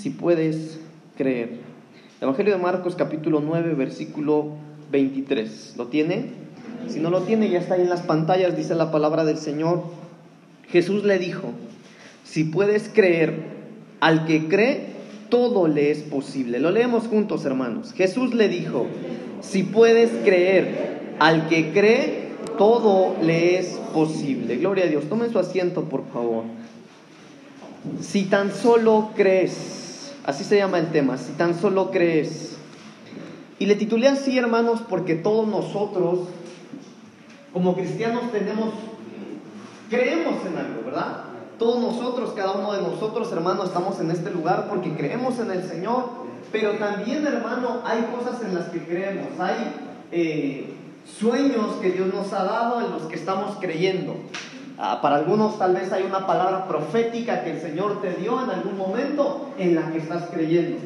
si puedes creer. Evangelio de Marcos capítulo 9, versículo 23. ¿Lo tiene? Si no lo tiene, ya está ahí en las pantallas, dice la palabra del Señor. Jesús le dijo, si puedes creer, al que cree, todo le es posible. Lo leemos juntos, hermanos. Jesús le dijo, si puedes creer, al que cree, todo le es posible. Gloria a Dios. Tomen su asiento, por favor. Si tan solo crees, así se llama el tema, si tan solo crees. Y le titulé así, hermanos, porque todos nosotros, como cristianos, tenemos, creemos en algo, ¿verdad? Todos nosotros, cada uno de nosotros, hermanos, estamos en este lugar porque creemos en el Señor, pero también, hermano, hay cosas en las que creemos, hay eh, sueños que Dios nos ha dado en los que estamos creyendo. Ah, para algunos tal vez hay una palabra profética que el Señor te dio en algún momento en la que estás creyendo.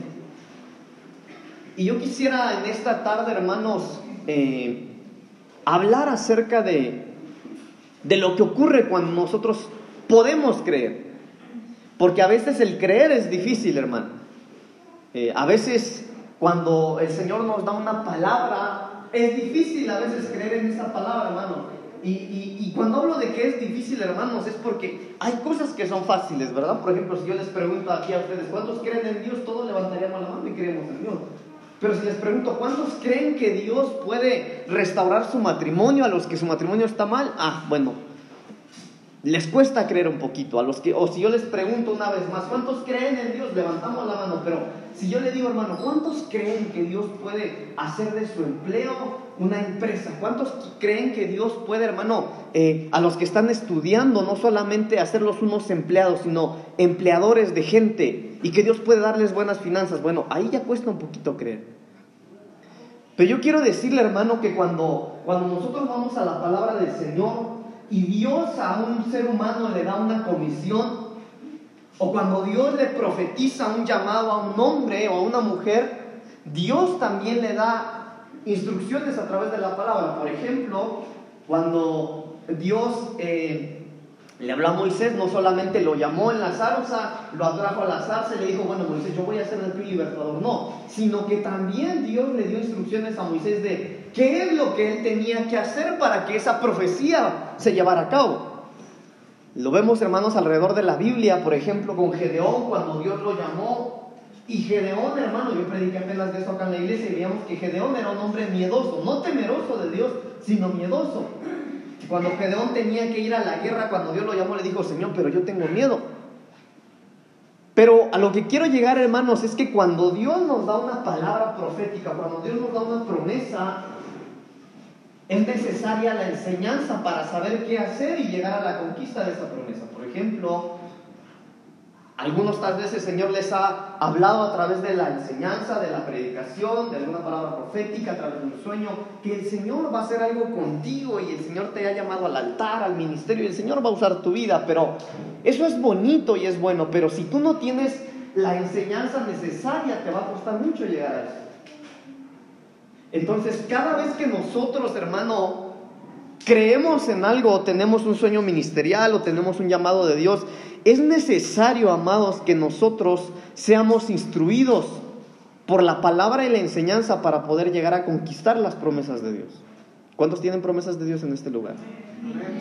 Y yo quisiera en esta tarde, hermanos, eh, hablar acerca de, de lo que ocurre cuando nosotros podemos creer. Porque a veces el creer es difícil, hermano. Eh, a veces cuando el Señor nos da una palabra, es difícil a veces creer en esa palabra, hermano. Y, y, y, cuando hablo de que es difícil, hermanos, es porque hay cosas que son fáciles, ¿verdad? Por ejemplo, si yo les pregunto aquí a ustedes, ¿cuántos creen en Dios? Todos levantaríamos la mano y creemos en Dios. Pero si les pregunto, ¿cuántos creen que Dios puede restaurar su matrimonio a los que su matrimonio está mal? Ah, bueno, les cuesta creer un poquito a los que, o si yo les pregunto una vez más, ¿cuántos creen en Dios? Levantamos la mano, pero si yo le digo, hermano, ¿cuántos creen que Dios puede hacer de su empleo una empresa? ¿Cuántos creen que Dios puede, hermano, eh, a los que están estudiando, no solamente hacerlos unos empleados, sino empleadores de gente y que Dios puede darles buenas finanzas? Bueno, ahí ya cuesta un poquito creer. Pero yo quiero decirle, hermano, que cuando, cuando nosotros vamos a la palabra del Señor, y Dios a un ser humano le da una comisión, o cuando Dios le profetiza un llamado a un hombre o a una mujer, Dios también le da instrucciones a través de la palabra. Por ejemplo, cuando Dios eh, le habló a Moisés, no solamente lo llamó en la zarza, lo atrajo a la zarza y le dijo, bueno Moisés, yo voy a ser el tuyo libertador. No, sino que también Dios le dio instrucciones a Moisés de qué es lo que él tenía que hacer para que esa profecía se llevara a cabo. Lo vemos, hermanos, alrededor de la Biblia, por ejemplo, con Gedeón, cuando Dios lo llamó. Y Gedeón, hermano, yo prediqué apenas de eso acá en la iglesia y veíamos que Gedeón era un hombre miedoso, no temeroso de Dios, sino miedoso. Cuando Gedeón tenía que ir a la guerra, cuando Dios lo llamó, le dijo, Señor, pero yo tengo miedo. Pero a lo que quiero llegar, hermanos, es que cuando Dios nos da una palabra profética, cuando Dios nos da una promesa, es necesaria la enseñanza para saber qué hacer y llegar a la conquista de esa promesa. Por ejemplo, algunos tal vez el Señor les ha hablado a través de la enseñanza, de la predicación, de alguna palabra profética, a través de un sueño, que el Señor va a hacer algo contigo y el Señor te ha llamado al altar, al ministerio y el Señor va a usar tu vida. Pero eso es bonito y es bueno, pero si tú no tienes la enseñanza necesaria, te va a costar mucho llegar a eso. Entonces, cada vez que nosotros, hermano, creemos en algo, tenemos un sueño ministerial o tenemos un llamado de Dios, es necesario, amados, que nosotros seamos instruidos por la palabra y la enseñanza para poder llegar a conquistar las promesas de Dios. ¿Cuántos tienen promesas de Dios en este lugar?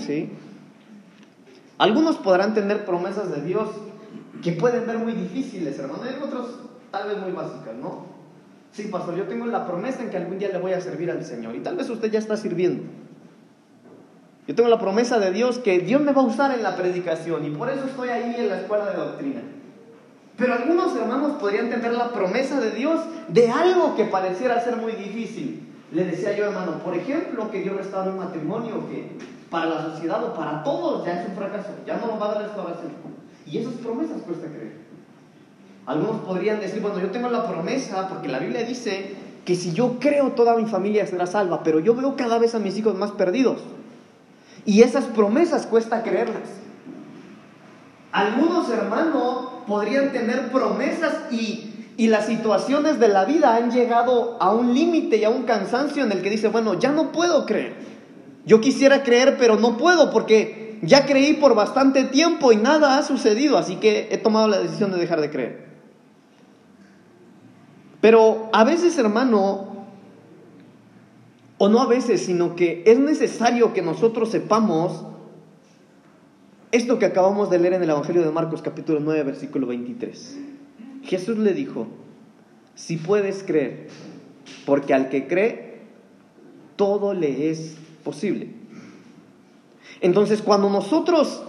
¿Sí? Algunos podrán tener promesas de Dios que pueden ver muy difíciles, hermano, y otros tal vez muy básicas, ¿no? Sí, pastor, yo tengo la promesa en que algún día le voy a servir al Señor y tal vez usted ya está sirviendo. Yo tengo la promesa de Dios que Dios me va a usar en la predicación y por eso estoy ahí en la escuela de doctrina. Pero algunos hermanos podrían tener la promesa de Dios de algo que pareciera ser muy difícil. Le decía yo, hermano, por ejemplo, que Dios restaure un matrimonio que para la sociedad o para todos ya es un fracaso, ya no nos va a dar restauración. Y esas promesas cuesta creer. Algunos podrían decir, bueno, yo tengo la promesa porque la Biblia dice que si yo creo toda mi familia será salva, pero yo veo cada vez a mis hijos más perdidos. Y esas promesas cuesta creerlas. Algunos hermanos podrían tener promesas y, y las situaciones de la vida han llegado a un límite y a un cansancio en el que dice, bueno, ya no puedo creer. Yo quisiera creer, pero no puedo porque ya creí por bastante tiempo y nada ha sucedido, así que he tomado la decisión de dejar de creer. Pero a veces, hermano, o no a veces, sino que es necesario que nosotros sepamos esto que acabamos de leer en el Evangelio de Marcos capítulo 9, versículo 23. Jesús le dijo, si puedes creer, porque al que cree, todo le es posible. Entonces, cuando nosotros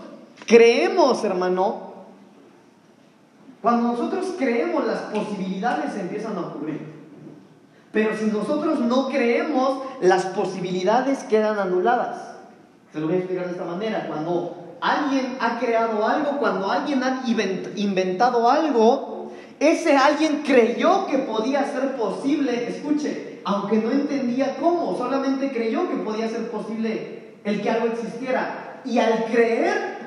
creemos, hermano, cuando nosotros creemos, las posibilidades empiezan a ocurrir. Pero si nosotros no creemos, las posibilidades quedan anuladas. Se lo voy a explicar de esta manera. Cuando alguien ha creado algo, cuando alguien ha inventado algo, ese alguien creyó que podía ser posible, escuche, aunque no entendía cómo, solamente creyó que podía ser posible el que algo existiera. Y al creer,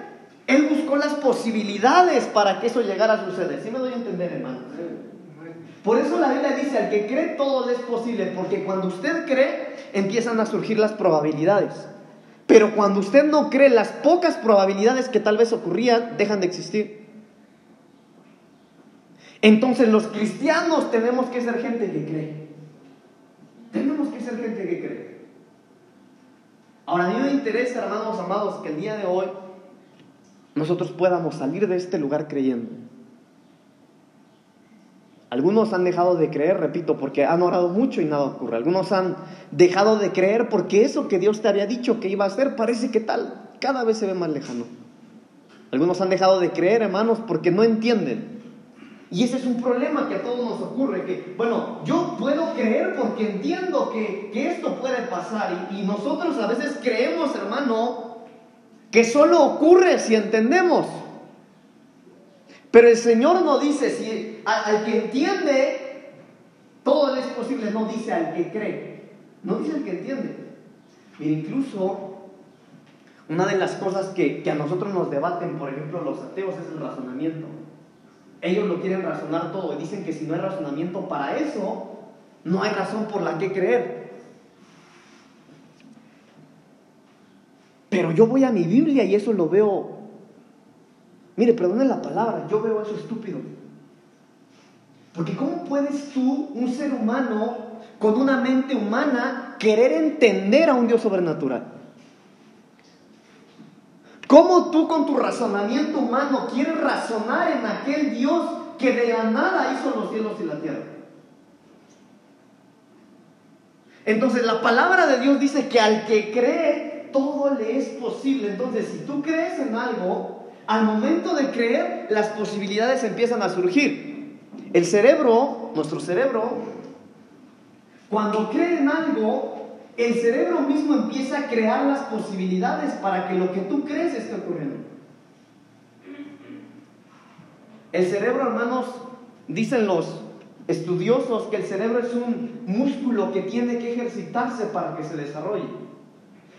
él buscó las posibilidades para que eso llegara a suceder. ¿Sí me doy a entender, hermano? Por eso la Biblia dice, al que cree todo es posible, porque cuando usted cree, empiezan a surgir las probabilidades. Pero cuando usted no cree, las pocas probabilidades que tal vez ocurrían dejan de existir. Entonces los cristianos tenemos que ser gente que cree. Tenemos que ser gente que cree. Ahora, a mí me interesa, hermanos amados, que el día de hoy nosotros podamos salir de este lugar creyendo. Algunos han dejado de creer, repito, porque han orado mucho y nada ocurre. Algunos han dejado de creer porque eso que Dios te había dicho que iba a hacer parece que tal, cada vez se ve más lejano. Algunos han dejado de creer, hermanos, porque no entienden. Y ese es un problema que a todos nos ocurre, que, bueno, yo puedo creer porque entiendo que, esto puede pasar y, y nosotros a veces creemos, hermano, que solo ocurre si entendemos. Pero el Señor no dice, si al, que entiende, todo es posible, no dice al que cree, no dice al que entiende. Mira, incluso una de las cosas que, que a nosotros nos debaten, por ejemplo, los ateos, es el razonamiento. Ellos lo quieren razonar todo y dicen que si no hay razonamiento para eso, no hay razón por la que creer. Pero yo voy a mi Biblia y eso lo veo Mire, perdone la palabra, yo veo eso estúpido. Porque ¿cómo puedes tú, un ser humano, con una mente humana, querer entender a un Dios sobrenatural? ¿Cómo tú con tu razonamiento humano quieres razonar en aquel Dios que de la nada hizo los cielos y la tierra? Entonces la palabra de Dios dice que al que cree, todo le es posible. Entonces si tú crees en algo, al momento de creer, las posibilidades empiezan a surgir. El cerebro, nuestro cerebro, cuando cree en algo, el cerebro mismo empieza a crear las posibilidades para que lo que tú crees esté ocurriendo. El cerebro, hermanos, dicen los estudiosos que el cerebro es un músculo que tiene que ejercitarse para que se desarrolle.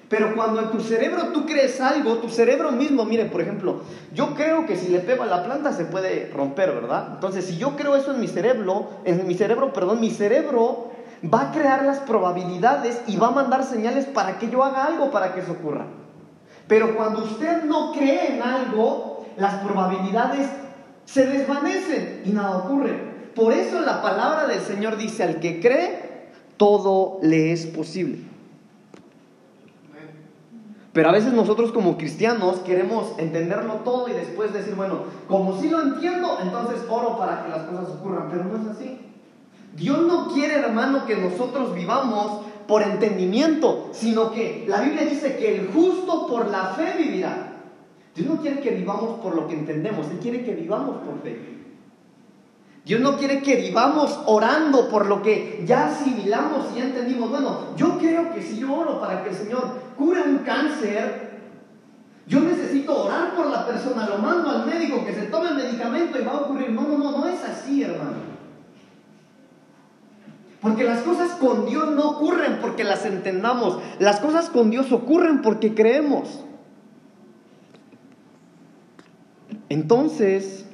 Pero cuando en tu cerebro tú crees algo, tu cerebro mismo, mire, por ejemplo, yo creo que si le pego a la planta se puede romper, ¿verdad? Entonces, si yo creo eso en mi cerebro, en mi cerebro, perdón, mi cerebro va a crear las probabilidades y va a mandar señales para que yo haga algo para que eso ocurra. Pero cuando usted no cree en algo, las probabilidades se desvanecen y nada ocurre. Por eso la palabra del Señor dice, al que cree, todo le es posible. Pero a veces nosotros como cristianos queremos entenderlo todo y después decir, bueno, como si lo entiendo, entonces oro para que las cosas ocurran. Pero no es así. Dios no quiere, hermano, que nosotros vivamos por entendimiento, sino que la Biblia dice que el justo por la fe vivirá. Dios no quiere que vivamos por lo que entendemos, Él quiere que vivamos por fe. Dios no quiere que vivamos orando por lo que ya asimilamos y ya entendimos. Bueno, yo creo que si yo oro para que el Señor cure un cáncer, yo necesito orar por la persona, lo mando al médico que se tome el medicamento y va a ocurrir. No, no, no, no es así, hermano. Porque las cosas con Dios no ocurren porque las entendamos. Las cosas con Dios ocurren porque creemos. Entonces,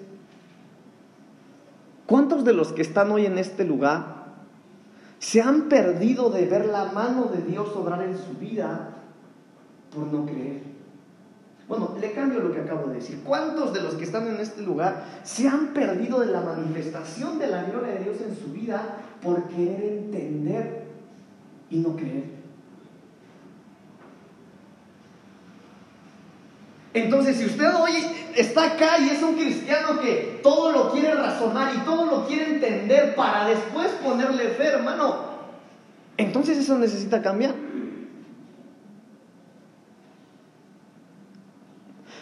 ¿Cuántos de los que están hoy en este lugar se han perdido de ver la mano de Dios obrar en su vida por no creer? Bueno, le cambio lo que acabo de decir. ¿Cuántos de los que están en este lugar se han perdido de la manifestación de la gloria de Dios en su vida por querer entender y no creer. Entonces, si usted hoy está acá y es un cristiano que todo lo quiere razonar y todo lo quiere entender para después ponerle fe, hermano, entonces eso necesita cambiar.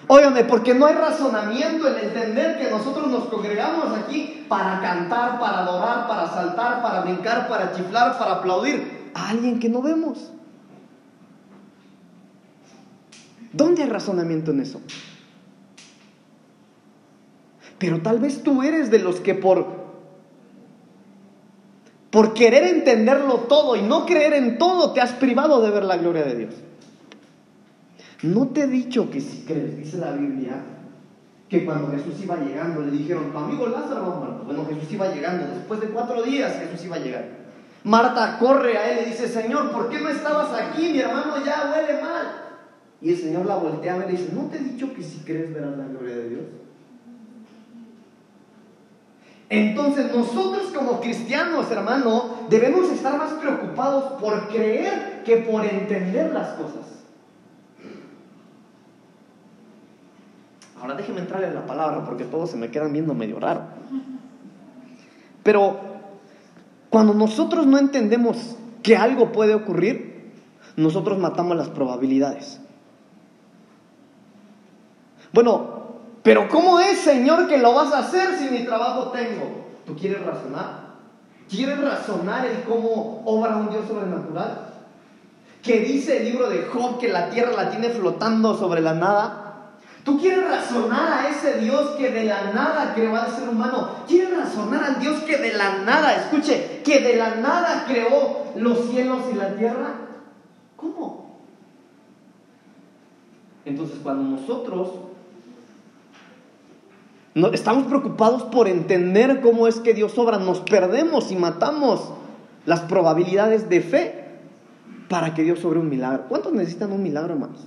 Óigame, porque no hay razonamiento en entender que nosotros nos congregamos aquí para cantar, para adorar, para saltar, para brincar, para chiflar, para aplaudir a alguien que no vemos. ¿Dónde hay razonamiento en eso? Pero tal vez tú eres de los que por por querer entenderlo todo y no creer en todo te has privado de ver la gloria de Dios. No te he dicho que si crees, dice la Biblia, que cuando Jesús iba llegando le dijeron, tu amigo Lázaro va. Bueno, Jesús iba llegando, después de cuatro días Jesús iba a llegar. Marta corre a él y dice, Señor, ¿por qué no estabas aquí? Mi hermano ya huele mal. Y el Señor la voltea a ver y dice, ¿no te he dicho que si crees verás la gloria de Dios? Entonces nosotros como cristianos, hermano, debemos estar más preocupados por creer que por entender las cosas. Ahora déjeme entrarle en la palabra porque todos se me quedan viendo medio raro. Pero cuando nosotros no entendemos que algo puede ocurrir, nosotros matamos las probabilidades. Bueno, pero ¿cómo es, Señor, que lo vas a hacer si mi trabajo tengo? ¿Tú quieres razonar? ¿Quieres razonar el cómo obra un Dios sobrenatural? Que dice el libro de Job que la tierra la tiene flotando sobre la nada. ¿Tú quieres razonar a ese Dios que de la nada creó al ser humano? ¿Quieres razonar al Dios que de la nada, escuche, que de la nada creó los cielos y la tierra? ¿Cómo? Entonces cuando nosotros estamos preocupados por entender cómo es que Dios obra. Nos perdemos y matamos las probabilidades de fe para que Dios sobre un milagro. ¿Cuántos necesitan un milagro, hermanos?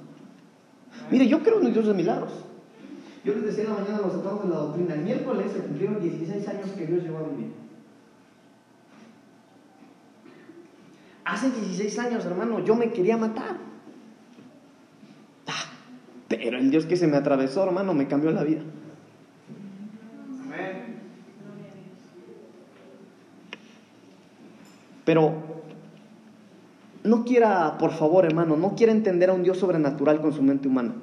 Mire, yo creo en el Dios de milagros. Yo les decía en la mañana a los hermanos de la doctrina, el miércoles se cumplieron 16 años que Dios llevó a vivir. Hace 16 años, hermano, yo me quería matar. Ah, pero el Dios que se me atravesó, hermano, me cambió la vida. Pero no quiera, por favor, hermano, no quiera entender a un Dios sobrenatural con su mente humana.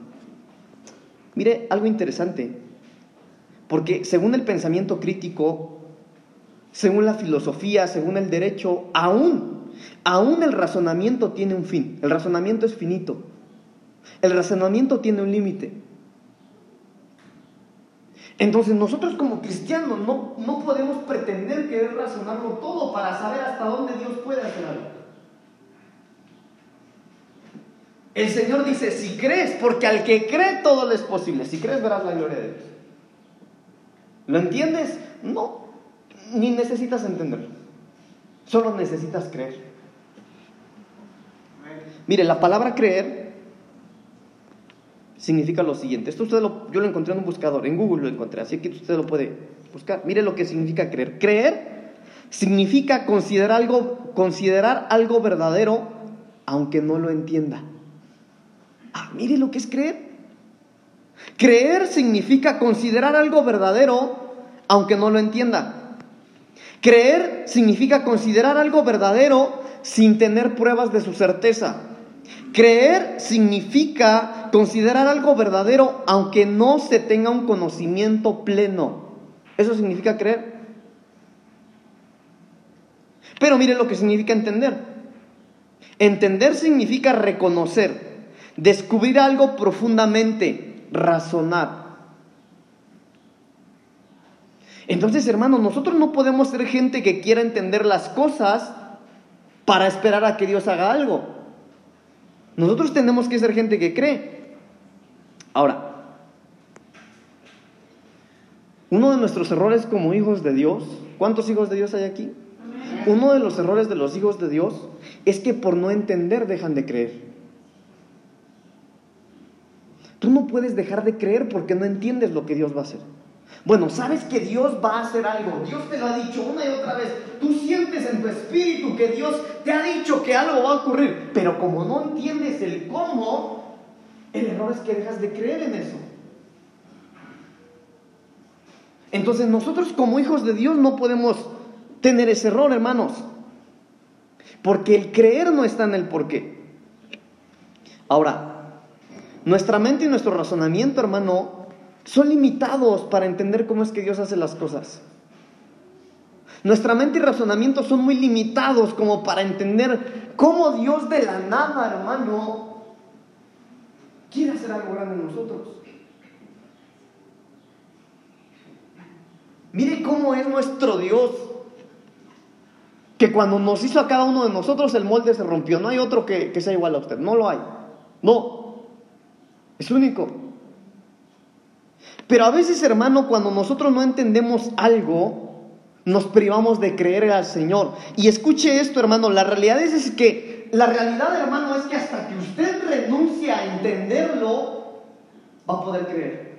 Mire, algo interesante, porque según el pensamiento crítico, según la filosofía, según el derecho, aún, aún el razonamiento tiene un fin. El razonamiento es finito. El razonamiento tiene un límite. Entonces nosotros como cristianos no, no podemos pretender querer razonarlo todo para saber hasta dónde Dios puede hacer algo. El Señor dice, si crees, porque al que cree todo le es posible. Si crees verás la gloria de Dios. ¿Lo entiendes? No, ni necesitas entenderlo. Solo necesitas creer. Mire, la palabra creer significa lo siguiente. Esto usted lo, yo lo encontré en un buscador, en Google lo encontré, así que usted lo puede buscar. Mire lo que significa creer. Creer significa considerar algo, considerar algo verdadero aunque no lo entienda. Ah, mire lo que es creer. Creer significa considerar algo verdadero aunque no lo entienda. Creer significa considerar algo verdadero sin tener pruebas de su certeza. Creer significa considerar algo verdadero aunque no se tenga un conocimiento pleno. Eso significa creer. Pero mire lo que significa entender. Entender significa reconocer, descubrir algo profundamente, razonar. Entonces, hermano, nosotros no podemos ser gente que quiera entender las cosas para esperar a que Dios haga algo. Nosotros tenemos que ser gente que cree. Ahora, uno de nuestros errores como hijos de Dios, ¿cuántos hijos de Dios hay aquí? Uno de los errores de los hijos de Dios es que por no entender dejan de creer. Tú no puedes dejar de creer porque no entiendes lo que Dios va a hacer. Bueno, sabes que Dios va a hacer algo. Dios te lo ha dicho una y otra vez. Tú sientes en tu espíritu que Dios te ha dicho que algo va a ocurrir. Pero como no entiendes el cómo, el error es que dejas de creer en eso. Entonces nosotros como hijos de Dios no podemos tener ese error, hermanos. Porque el creer no está en el porqué. Ahora, nuestra mente y nuestro razonamiento, hermano, son limitados para entender cómo es que Dios hace las cosas. Nuestra mente y razonamiento son muy limitados como para entender cómo Dios de la nada, hermano, quiere hacer algo grande en nosotros. Mire cómo es nuestro Dios. Que cuando nos hizo a cada uno de nosotros el molde se rompió. No hay otro que, que sea igual a usted. No lo hay. No. Es único. Pero a veces, hermano, cuando nosotros no entendemos algo, nos privamos de creer al Señor. Y escuche esto, hermano, la realidad es, que, la realidad, hermano, es que hasta que usted renuncia a entenderlo, va a poder creer.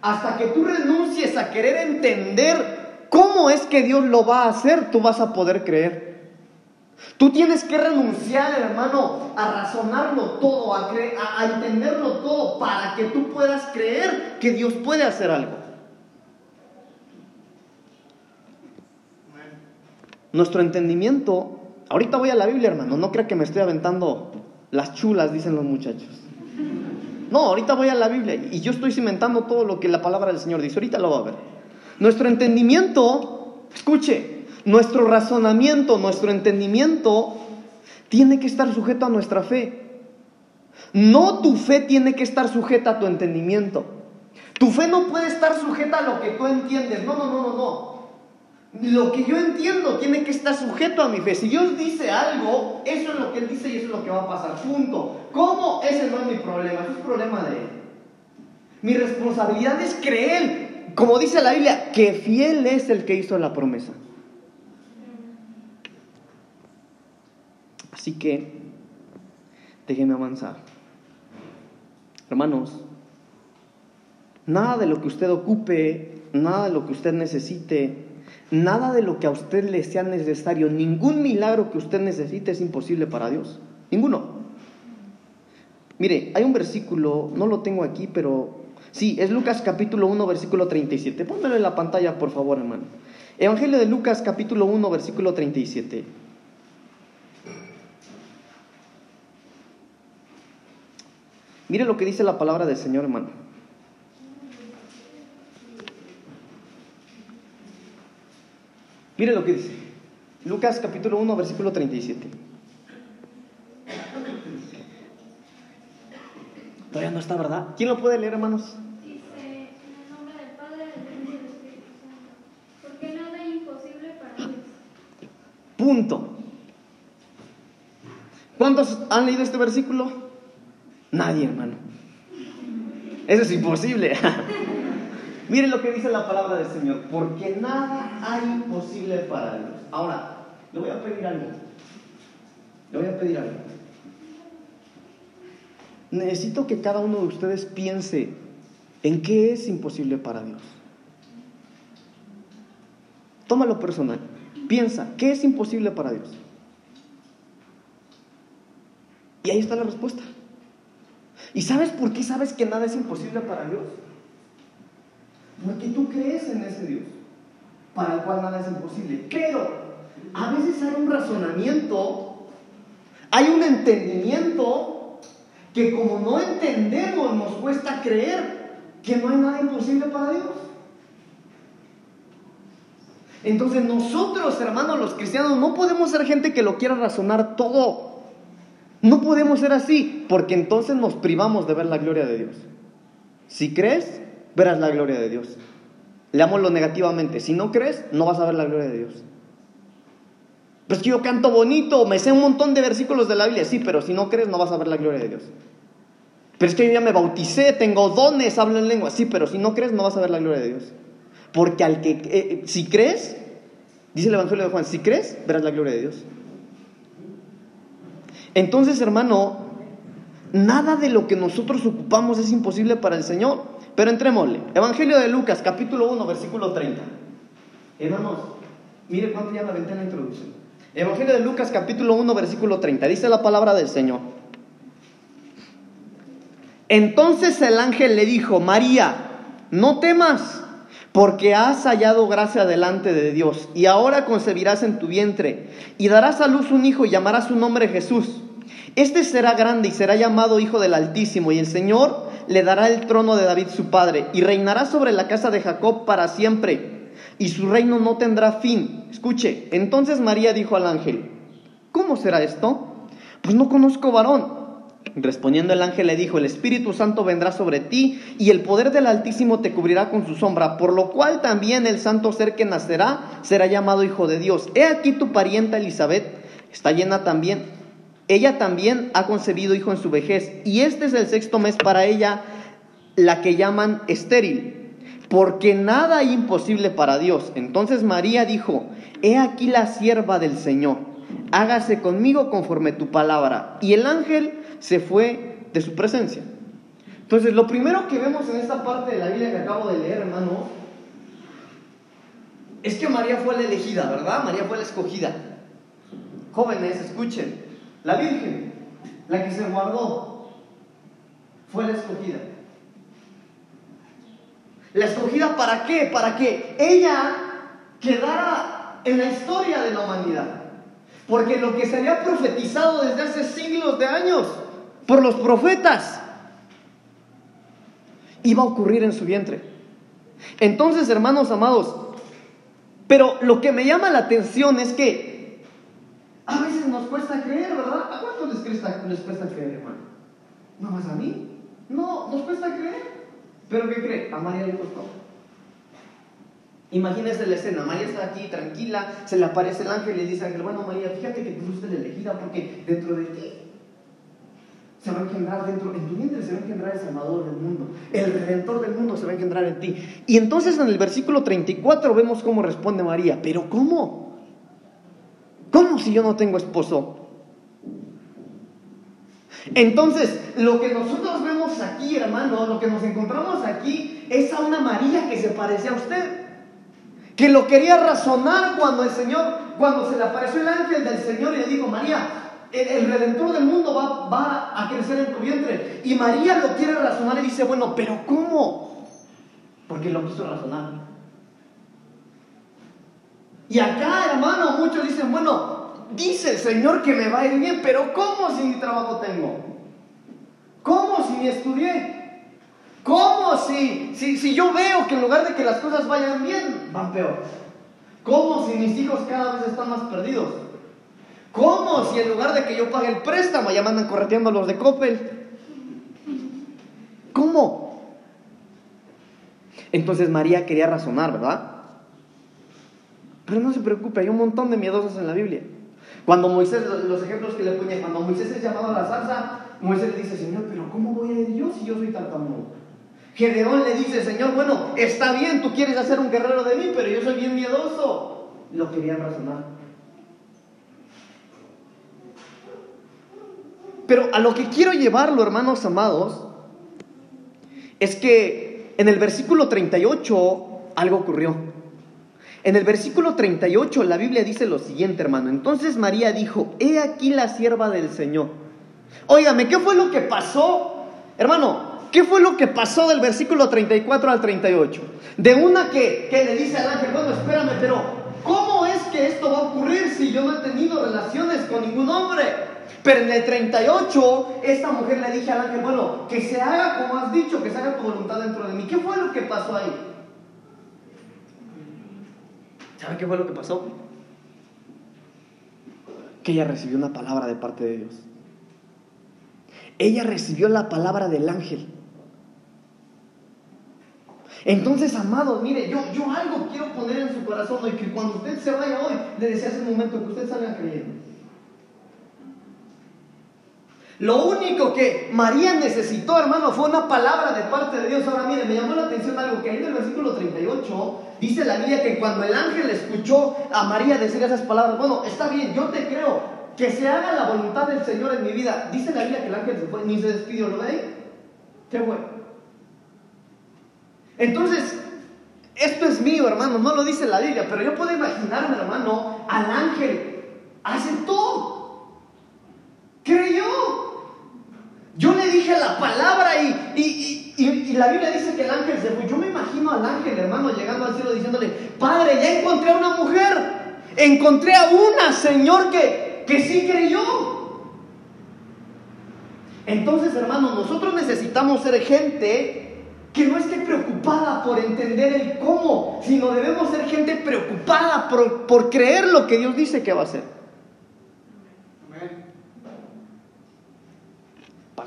Hasta que tú renuncies a querer entender cómo es que Dios lo va a hacer, tú vas a poder creer. Tú tienes que renunciar, hermano, a razonarlo todo, a, a, entenderlo todo, para que tú puedas creer que Dios puede hacer algo. Nuestro entendimiento, ahorita voy a la Biblia, hermano, no crea que me estoy aventando las chulas, dicen los muchachos. No, ahorita voy a la Biblia y yo estoy cimentando todo lo que la palabra del Señor dice, ahorita lo va a ver. Nuestro entendimiento, escuche, nuestro razonamiento, nuestro entendimiento tiene que estar sujeto a nuestra fe. No tu fe tiene que estar sujeta a tu entendimiento. Tu fe no puede estar sujeta a lo que tú entiendes. No, no, no, no, no. Lo que yo entiendo tiene que estar sujeto a mi fe. Si Dios dice algo, eso es lo que Él dice y eso es lo que va a pasar. Punto. ¿Cómo? Ese no es mi problema, ese es problema de Él. Mi responsabilidad es creer, como dice la Biblia, que fiel es el que hizo la promesa. Así que, déjenme avanzar. Hermanos, nada de lo que usted ocupe, nada de lo que usted necesite, nada de lo que a usted le sea necesario, ningún milagro que usted necesite es imposible para Dios. Ninguno. Mire, hay un versículo, no lo tengo aquí, pero sí, es Lucas capítulo 1, versículo 37. Pónmelo en la pantalla, por favor, hermano. Evangelio de Lucas capítulo 1, versículo 37. Mire lo que dice la palabra del Señor, hermano. Mire lo que dice. Lucas capítulo 1, versículo 37. Todavía no está, ¿verdad? ¿Quién lo puede leer, hermanos? Dice, en el nombre del Padre, del Hijo y del Espíritu Santo. Porque nada es imposible para Dios. Punto. ¿Cuántos han leído este versículo? Nadie, hermano. Eso es imposible. Miren lo que dice la palabra del Señor. Porque nada hay imposible para Dios. Ahora, le voy a pedir algo. Le voy a pedir algo. Necesito que cada uno de ustedes piense en qué es imposible para Dios. Tómalo personal. Piensa, ¿qué es imposible para Dios? Y ahí está la respuesta. ¿Y sabes por qué sabes que nada es imposible para Dios? Porque tú crees en ese Dios, para el cual nada es imposible. Pero a veces hay un razonamiento, hay un entendimiento que como no entendemos nos cuesta creer que no hay nada imposible para Dios. Entonces nosotros, hermanos, los cristianos, no podemos ser gente que lo quiera razonar todo. No podemos ser así, porque entonces nos privamos de ver la gloria de Dios. Si crees, verás la gloria de Dios. Leámoslo negativamente. Si no crees, no vas a ver la gloria de Dios. Pues es que yo canto bonito, me sé un montón de versículos de la Biblia. Sí, pero si no crees, no vas a ver la gloria de Dios. Pero es que yo ya me bauticé, tengo dones, hablo en lengua. Sí, pero si no crees, no vas a ver la gloria de Dios. Porque al que, eh, si crees, dice el Evangelio de Juan, si crees, verás la gloria de Dios. Entonces, hermano, nada de lo que nosotros ocupamos es imposible para el Señor. pero entrémosle. Evangelio de Lucas, capítulo 1, versículo 30. Hermanos, mire cuánto ya la introducción. Evangelio de Lucas, capítulo 1, versículo 30. Dice la palabra del Señor. Entonces el ángel le dijo, María, no temas, porque has hallado gracia delante de Dios, y ahora concebirás en tu vientre, y darás a luz un hijo, y llamarás su nombre Jesús. Este será grande y será llamado Hijo del Altísimo, y el Señor le dará el trono de David su padre, y reinará sobre la casa de Jacob para siempre, y su reino no tendrá fin. Escuche, entonces María dijo al ángel, ¿cómo será esto? Pues no conozco varón. Respondiendo el ángel le dijo, el Espíritu Santo vendrá sobre ti y el poder del Altísimo te cubrirá con su sombra, por lo cual también el santo ser que nacerá será llamado Hijo de Dios. He aquí tu parienta Elizabeth está llena también, ella también ha concebido hijo en su vejez y este es el sexto mes para ella, la que llaman estéril, porque nada hay imposible para Dios. Entonces María dijo, he aquí la sierva del Señor, hágase conmigo conforme tu palabra. Y el ángel se fue de su presencia. Entonces, lo primero que vemos en esta parte de la Biblia que acabo de leer, hermano, es que María fue la elegida, ¿verdad? María fue la escogida. Jóvenes, escuchen, la Virgen, la que se guardó, fue la escogida. ¿La escogida para qué? Para que ella quedara en la historia de la humanidad. Porque lo que se había profetizado desde hace siglos de años por los profetas, iba a ocurrir en su vientre. Entonces, hermanos amados, pero lo que me llama la atención es que a veces nos cuesta creer, ¿verdad? ¿A cuánto les cuesta, creer, hermano? ¿No más a mí? No, nos cuesta creer. ¿Pero qué cree? A María le costó. Imagínese la escena, María está aquí tranquila, se le aparece el ángel y le dice ángel, bueno María, fíjate que tú fuiste la elegida porque dentro de ti se va a engendrar dentro, en tu vientre se va a engendrar el Salvador del mundo, el Redentor del mundo se va a engendrar en ti. Y entonces en el versículo 34 vemos cómo responde María, pero ¿cómo? ¿Cómo si yo no tengo esposo? Entonces, lo que nosotros vemos aquí, hermano, lo que nos encontramos aquí, es a una María que se parece a usted, que lo quería razonar cuando el Señor, cuando se le apareció el ángel del Señor y le dijo, María, el, redentor del mundo va, va, a crecer en tu vientre. Y María lo quiere razonar y dice, bueno, pero ¿cómo? Porque lo quiso razonar. Y acá, hermano, muchos dicen, bueno, dice el Señor que me va a ir bien, pero ¿cómo si mi trabajo tengo? ¿Cómo si ni estudié? ¿Cómo si, si, si yo veo que en lugar de que las cosas vayan bien, van peor? ¿Cómo si mis hijos cada vez están más perdidos? ¿Cómo? Si en lugar de que yo pague el préstamo ya me andan correteando los de Coppel. ¿Cómo? Entonces María quería razonar, ¿verdad? Pero no se preocupe, hay un montón de miedosos en la Biblia. Cuando Moisés, los ejemplos que le ponía, cuando Moisés es llamado a la salsa, Moisés le dice, Señor, pero ¿cómo voy a ir yo si yo soy tartamudo? Gedeón le dice, Señor, bueno, está bien, tú quieres hacer un guerrero de mí, pero yo soy bien miedoso. Lo querían razonar. Pero a lo que quiero llevarlo, hermanos amados, es que en el versículo 38 algo ocurrió. En el versículo 38 la Biblia dice lo siguiente, hermano. Entonces María dijo, he aquí la sierva del Señor. Óigame, ¿qué fue lo que pasó? Hermano, ¿qué fue lo que pasó del versículo 34 al 38? De una que, que le dice al ángel, bueno, espérame, pero ¿cómo es que esto va a ocurrir si yo no he tenido relaciones con ningún hombre? Pero en el 38, esta mujer le dije al ángel, bueno, que se haga como has dicho, que se haga tu voluntad dentro de mí. ¿Qué fue lo que pasó ahí? ¿Sabe qué fue lo que pasó? Que ella recibió una palabra de parte de Dios. Ella recibió la palabra del ángel. Entonces, amados, mire, yo, yo algo quiero poner en su corazón y que cuando usted se vaya hoy, le desea ese momento que usted salga creyendo. Lo único que María necesitó, hermano, fue una palabra de parte de Dios. Ahora mire, me llamó la atención algo que ahí en el versículo 38 dice la Biblia que cuando el ángel escuchó a María decir esas palabras, bueno, está bien, yo te creo, que se haga la voluntad del Señor en mi vida. Dice la Biblia que el ángel se fue, ni se despidió, ¿lo ve? ¿Qué fue? Entonces, esto es mío, hermano, no lo dice la Biblia, pero yo puedo imaginarme, hermano, al ángel aceptó, creyó. Yo le dije la palabra y, y, la Biblia dice que el ángel se fue. Yo me imagino al ángel, hermano, llegando al cielo diciéndole, Padre, ya encontré a una mujer. Encontré a una, Señor, que, que sí creyó. Entonces, hermano, nosotros necesitamos ser gente que no esté preocupada por entender el cómo, sino debemos ser gente preocupada por, por creer lo que Dios dice que va a hacer.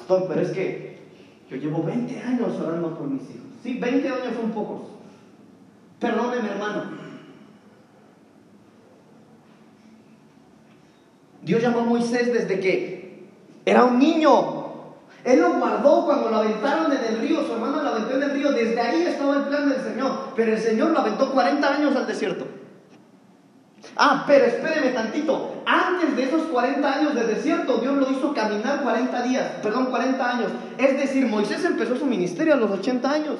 Pastor, pero es que yo llevo 20 años orando por mis hijos. Sí, 20 años son pocos. Perdóneme, hermano. Dios llamó a Moisés desde que era un niño él lo guardó cuando lo aventaron en el río, su hermano lo aventó en el río, desde ahí estaba el plan del Señor, pero el Señor lo aventó 40 años al desierto. Ah, pero espéreme tantito, antes de esos 40 años de desierto, Dios lo hizo caminar 40 días, perdón, 40 años. Es decir, Moisés empezó su ministerio a los 80 años.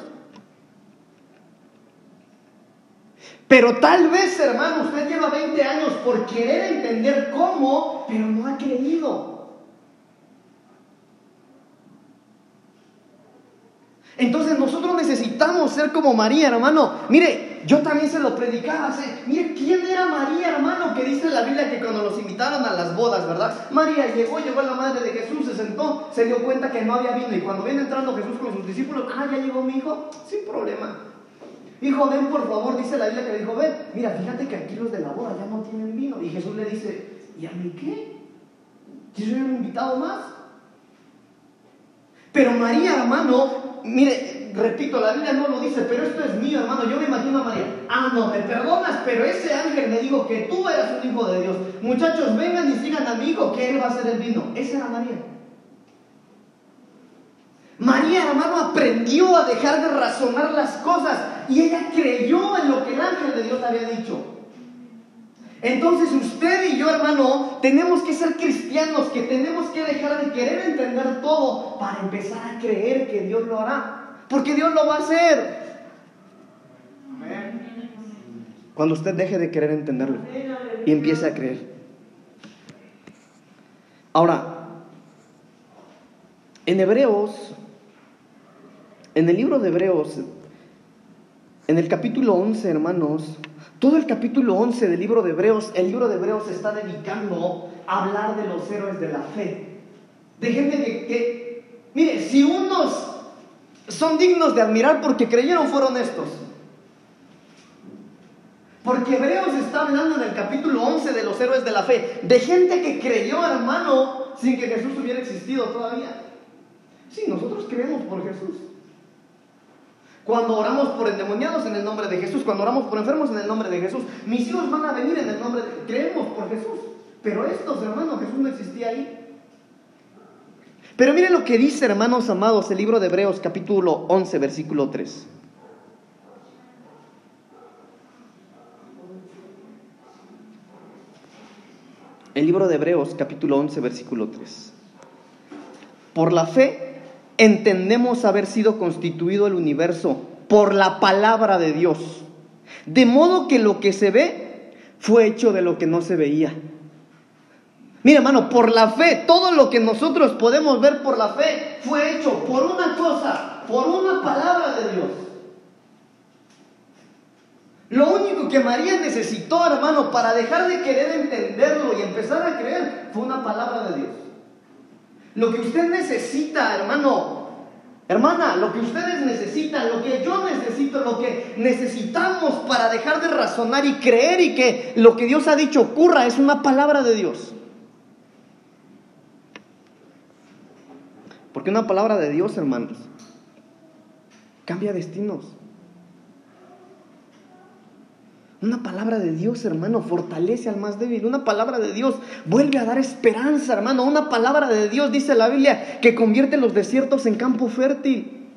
Pero tal vez, hermano, usted lleva 20 años por querer entender cómo, pero no ha creído. Entonces nosotros necesitamos ser como María, hermano. Mire, yo también se lo predicaba. Mire, ¿quién era María, hermano? Que dice la Biblia que cuando los invitaron a las bodas, ¿verdad? María llegó, llegó la madre de Jesús, se sentó, se dio cuenta que no había vino. Y cuando viene entrando Jesús con sus discípulos, ah, ya llegó mi hijo, sin problema. Hijo, ven por favor, dice la Biblia que le dijo, ven, mira, fíjate que aquí los de la boda ya no tienen vino. Y Jesús le dice, ¿y a mí qué? ¿Yo soy un invitado más? Pero María, hermano, mire, repito, la Biblia no lo dice, pero esto es mío, hermano. Yo me imagino a María. Ah, no, me perdonas, pero ese ángel me dijo que tú eras un hijo de Dios. Muchachos, vengan y sigan a mi hijo, que él va a ser el vino. Esa era María. María, hermano, aprendió a dejar de razonar las cosas y ella creyó en lo que el ángel de Dios le había dicho. Entonces usted y yo, hermano, tenemos que ser cristianos, que tenemos que dejar de querer entender todo para empezar a creer que Dios lo hará. Porque Dios lo va a hacer. Cuando usted deje de querer entenderlo y empiece a creer. Ahora, en Hebreos, en el libro de Hebreos, en el capítulo 11, hermanos, todo el capítulo 11 del libro de Hebreos, el libro de Hebreos se está dedicando a hablar de los héroes de la fe. De gente que, mire, si unos son dignos de admirar porque creyeron, fueron estos. Porque Hebreos está hablando en el capítulo 11 de los héroes de la fe, de gente que creyó, hermano, sin que Jesús hubiera existido todavía. Sí, nosotros creemos por Jesús. Cuando oramos por endemoniados en el nombre de Jesús, cuando oramos por enfermos en el nombre de Jesús, mis hijos van a venir en el nombre de creemos por Jesús. Pero estos hermanos, Jesús no existía ahí. Pero miren lo que dice, hermanos amados, el libro de Hebreos capítulo 11, versículo 3. El libro de Hebreos capítulo 11, versículo 3. Por la fe entendemos haber sido constituido el universo por la palabra de Dios. De modo que lo que se ve fue hecho de lo que no se veía. Mira, hermano, por la fe, todo lo que nosotros podemos ver por la fe fue hecho por una cosa, por una palabra de Dios. Lo único que María necesitó, hermano, para dejar de querer entenderlo y empezar a creer fue una palabra de Dios. Lo que usted necesita, hermano, hermana, lo que ustedes necesitan, lo que yo necesito, lo que necesitamos para dejar de razonar y creer y que lo que Dios ha dicho ocurra es una palabra de Dios. Porque una palabra de Dios, hermanos, cambia destinos. Una palabra de Dios, hermano, fortalece al más débil. Una palabra de Dios vuelve a dar esperanza, hermano. Una palabra de Dios, dice la Biblia, que convierte los desiertos en campo fértil.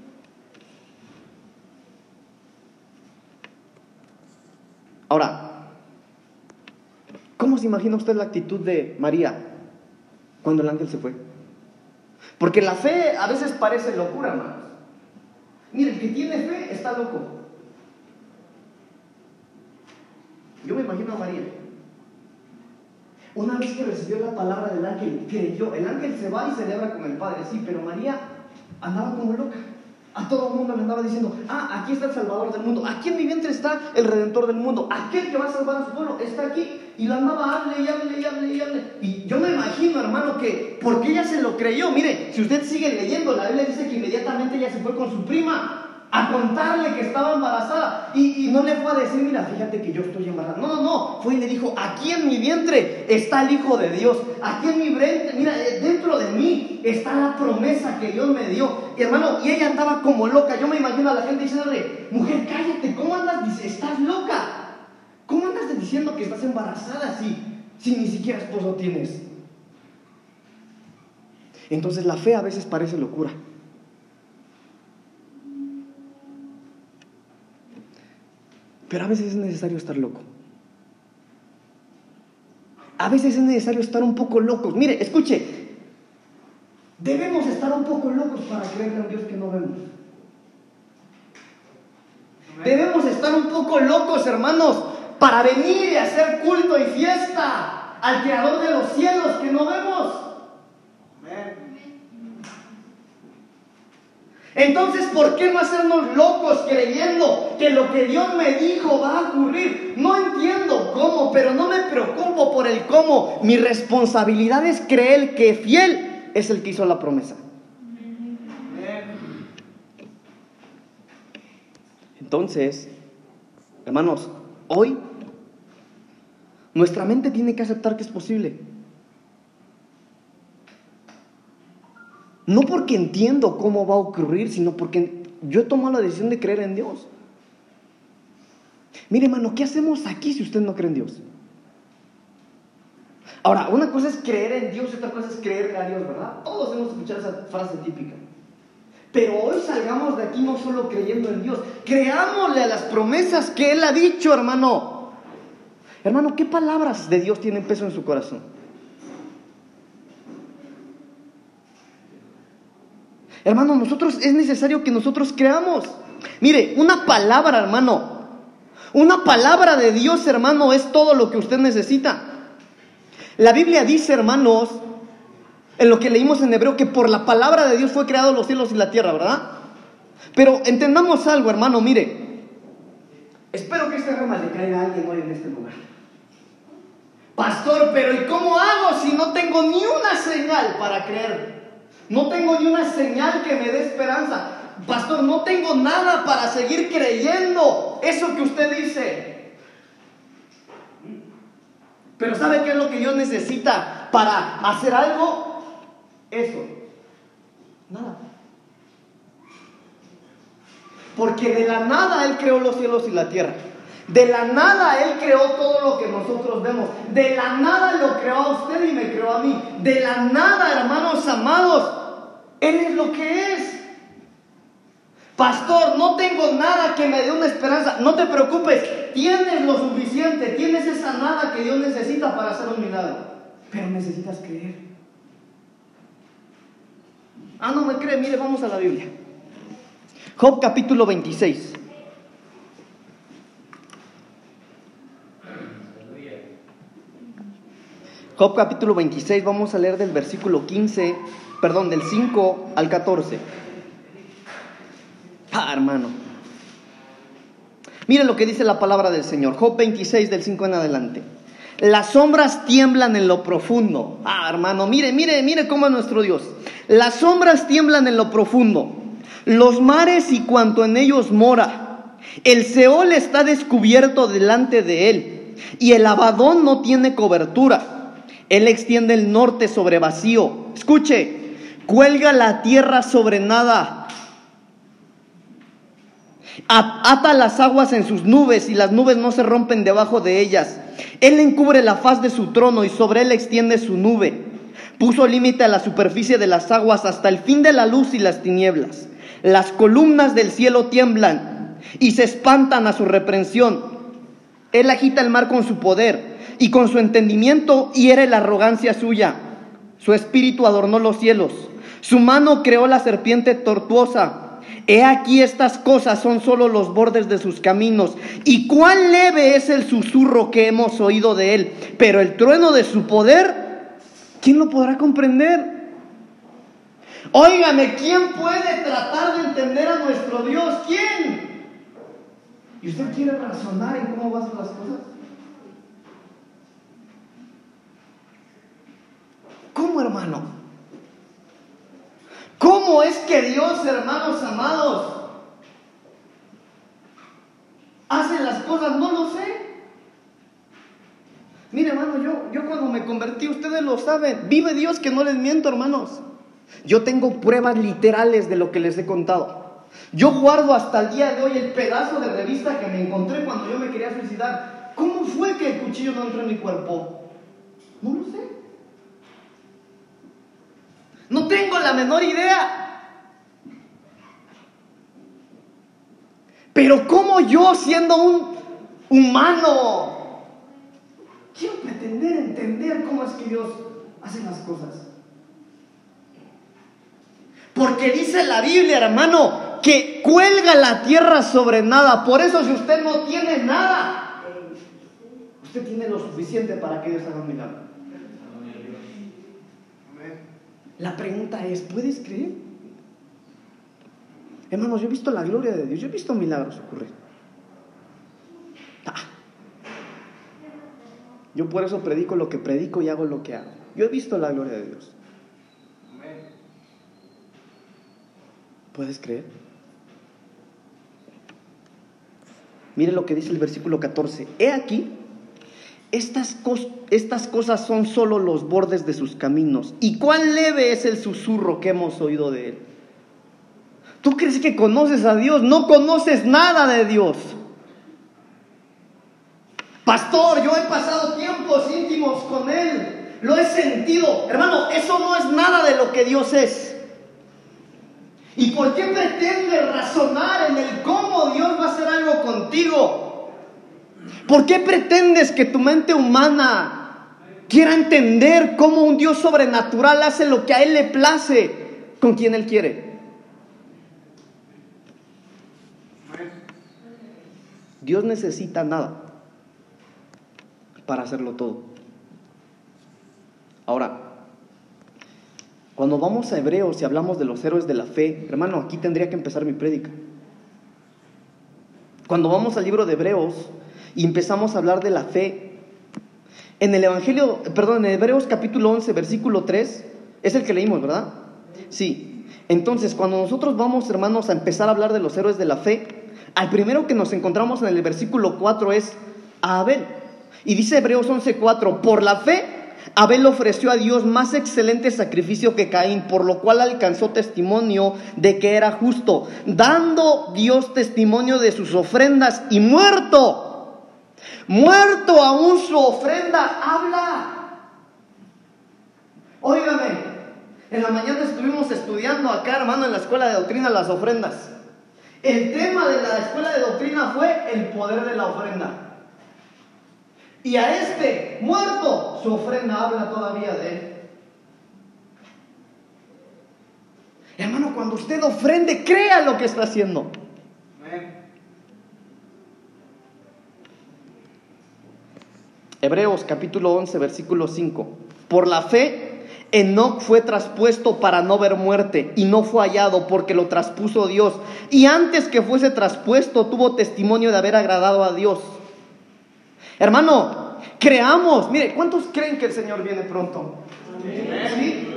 Ahora, ¿cómo se imagina usted la actitud de María cuando el ángel se fue? Porque la fe a veces parece locura, hermanos. Mire, el que tiene fe está loco. Yo me imagino a María. Una vez que recibió la palabra del ángel, creyó. El ángel se va y celebra con el Padre, sí, pero María andaba como loca. A todo el mundo le andaba diciendo, ah, aquí está el Salvador del mundo, aquí en mi vientre está el Redentor del mundo, aquel que va a salvar a su pueblo está aquí. Y la andaba, hable y hable y hable y hable. Y yo me imagino, hermano, que porque ella se lo creyó, mire, si usted sigue leyendo, la Biblia dice que inmediatamente ella se fue con su prima a contarle que estaba embarazada. Y, no le fue a decir, mira, fíjate que yo estoy embarazada. No, no, no. Fue y le dijo, aquí en mi vientre está el Hijo de Dios. Aquí en mi vientre, mira, eh, dentro de mí está la promesa que Dios me dio. Y hermano, y ella andaba como loca. Yo me imagino a la gente diciéndole, mujer, cállate, ¿cómo andas? Estás loca. ¿Cómo andas diciendo que estás embarazada si, si ni siquiera esposo tienes? Entonces la fe a veces parece locura. Pero a veces es necesario estar loco. A veces es necesario estar un poco locos. Mire, escuche, debemos estar un poco locos para creer en Dios que no vemos. Debemos estar un poco locos, hermanos, para venir y hacer culto y fiesta al Creador de los cielos que no vemos. Entonces, ¿por qué no hacernos locos creyendo que lo que Dios me dijo va a ocurrir? No entiendo cómo, pero no me preocupo por el cómo. Mi responsabilidad es creer que fiel es el que hizo la promesa. Entonces, hermanos, hoy nuestra mente tiene que aceptar que es posible. No porque entiendo cómo va a ocurrir, sino porque yo he tomado la decisión de creer en Dios. Mire, hermano, ¿qué hacemos aquí si usted no cree en Dios? Ahora, una cosa es creer en Dios y otra cosa es creerle a Dios, ¿verdad? Todos hemos escuchado esa frase típica. Pero hoy salgamos de aquí no solo creyendo en Dios, creámosle a las promesas que Él ha dicho, hermano. Hermano, ¿qué palabras de Dios tienen peso en su corazón? Hermano, nosotros es necesario que nosotros creamos. Mire, una palabra, hermano. Una palabra de Dios, hermano, es todo lo que usted necesita. La Biblia dice, hermanos, en lo que leímos en hebreo, que por la palabra de Dios fue creado los cielos y la tierra, ¿verdad? Pero entendamos algo, hermano, mire. Espero que este rama le caiga a alguien hoy en este lugar. Pastor, pero ¿y cómo hago si no tengo ni una señal para creer? No tengo ni una señal que me dé esperanza. Pastor, no tengo nada para seguir creyendo eso que usted dice. Pero ¿sabe qué es lo que Dios necesita para hacer algo? Eso. Nada. Porque de la nada Él creó los cielos y la tierra. De la nada Él creó todo lo que nosotros vemos. De la nada lo creó a usted y me creó a mí. De la nada, hermanos amados, Él es lo que es. Pastor, no tengo nada que me dé una esperanza. No te preocupes, tienes lo suficiente, tienes esa nada que Dios necesita para hacer un milagro. Pero necesitas creer. Ah, no me cree, mire, vamos a la Biblia. Job capítulo 26. Job capítulo 26, vamos a leer del versículo 15, perdón, del 5 al 14. Ah, hermano. Mire lo que dice la palabra del Señor. Job 26 del 5 en adelante. Las sombras tiemblan en lo profundo. Ah, hermano, mire, mire, mire cómo es nuestro Dios. Las sombras tiemblan en lo profundo. Los mares y cuanto en ellos mora. El Seol está descubierto delante de él. Y el Abadón no tiene cobertura. Él extiende el norte sobre vacío. Escuche, cuelga la tierra sobre nada. Ata las aguas en sus nubes y las nubes no se rompen debajo de ellas. Él encubre la faz de su trono y sobre él extiende su nube. Puso límite a la superficie de las aguas hasta el fin de la luz y las tinieblas. Las columnas del cielo tiemblan y se espantan a su reprensión. Él agita el mar con su poder y con su entendimiento hiere la arrogancia suya. Su espíritu adornó los cielos. Su mano creó la serpiente tortuosa. He aquí estas cosas son solo los bordes de sus caminos, y cuán leve es el susurro que hemos oído de él, pero el trueno de su poder, ¿quién lo podrá comprender? Óigame, ¿quién puede tratar de entender a nuestro Dios? ¿Quién? ¿Y usted quiere razonar en cómo van las cosas? ¿Cómo, hermano? ¿Cómo es que Dios, hermanos amados, hace las cosas? No lo sé. Mire, hermano, yo, yo cuando me convertí, ustedes lo saben, vive Dios que no les miento, hermanos. Yo tengo pruebas literales de lo que les he contado. Yo guardo hasta el día de hoy el pedazo de revista que me encontré cuando yo me quería suicidar. ¿Cómo fue que el cuchillo no entró en mi cuerpo? No lo sé. No tengo la menor idea. Pero ¿cómo yo siendo un humano quiero pretender entender cómo es que Dios hace las cosas? Porque dice la Biblia, hermano, que cuelga la tierra sobre nada. Por eso si usted no tiene nada, usted tiene lo suficiente para que Dios haga un milagro. La pregunta es, ¿puedes creer? Hermanos, yo he visto la gloria de Dios, yo he visto milagros ocurrir. Ah. Yo por eso predico lo que predico y hago lo que hago. Yo he visto la gloria de Dios. ¿Puedes creer? Mire lo que dice el versículo 14. He aquí, estas, cosas son solo los bordes de sus caminos. ¿Y cuán leve es el susurro que hemos oído de él? ¿Tú crees que conoces a Dios? No conoces nada de Dios. Pastor, yo he pasado tiempos íntimos con Él. Lo he sentido. Hermano, eso no es nada de lo que Dios es. ¿Y por qué pretendes razonar en el cómo Dios va a hacer algo contigo? ¿Por qué pretendes que tu mente humana quiera entender cómo un Dios sobrenatural hace lo que a Él le place con quien Él quiere? Dios necesita nada para hacerlo todo. Ahora, cuando vamos a Hebreos y hablamos de los héroes de la fe, hermano, aquí tendría que empezar mi prédica. Cuando vamos al libro de Hebreos y empezamos a hablar de la fe, en el Evangelio, perdón, en Hebreos capítulo 11, versículo 3, es el que leímos, ¿verdad? Sí. Entonces, cuando nosotros vamos, hermanos, a empezar a hablar de los héroes de la fe, al primero que nos encontramos en el versículo 4 es a Abel. Y dice Hebreos 11:4, por la fe Abel ofreció a Dios más excelente sacrificio que Caín, por lo cual alcanzó testimonio de que era justo, dando Dios testimonio de sus ofrendas y muerto, muerto aún su ofrenda, habla. Óigame, en la mañana estuvimos estudiando acá, hermano, en la escuela de doctrina las ofrendas. El tema de la escuela de doctrina fue el poder de la ofrenda. Y a este muerto, su ofrenda habla todavía de él. Hermano, cuando usted ofrende, crea lo que está haciendo. Hebreos capítulo 11, versículo 5. Por la fe, Enoch fue traspuesto para no ver muerte y no fue hallado porque lo traspuso Dios. Y antes que fuese traspuesto, tuvo testimonio de haber agradado a Dios. Hermano, creamos. Mire, ¿cuántos creen que el Señor viene pronto? ¿Sí?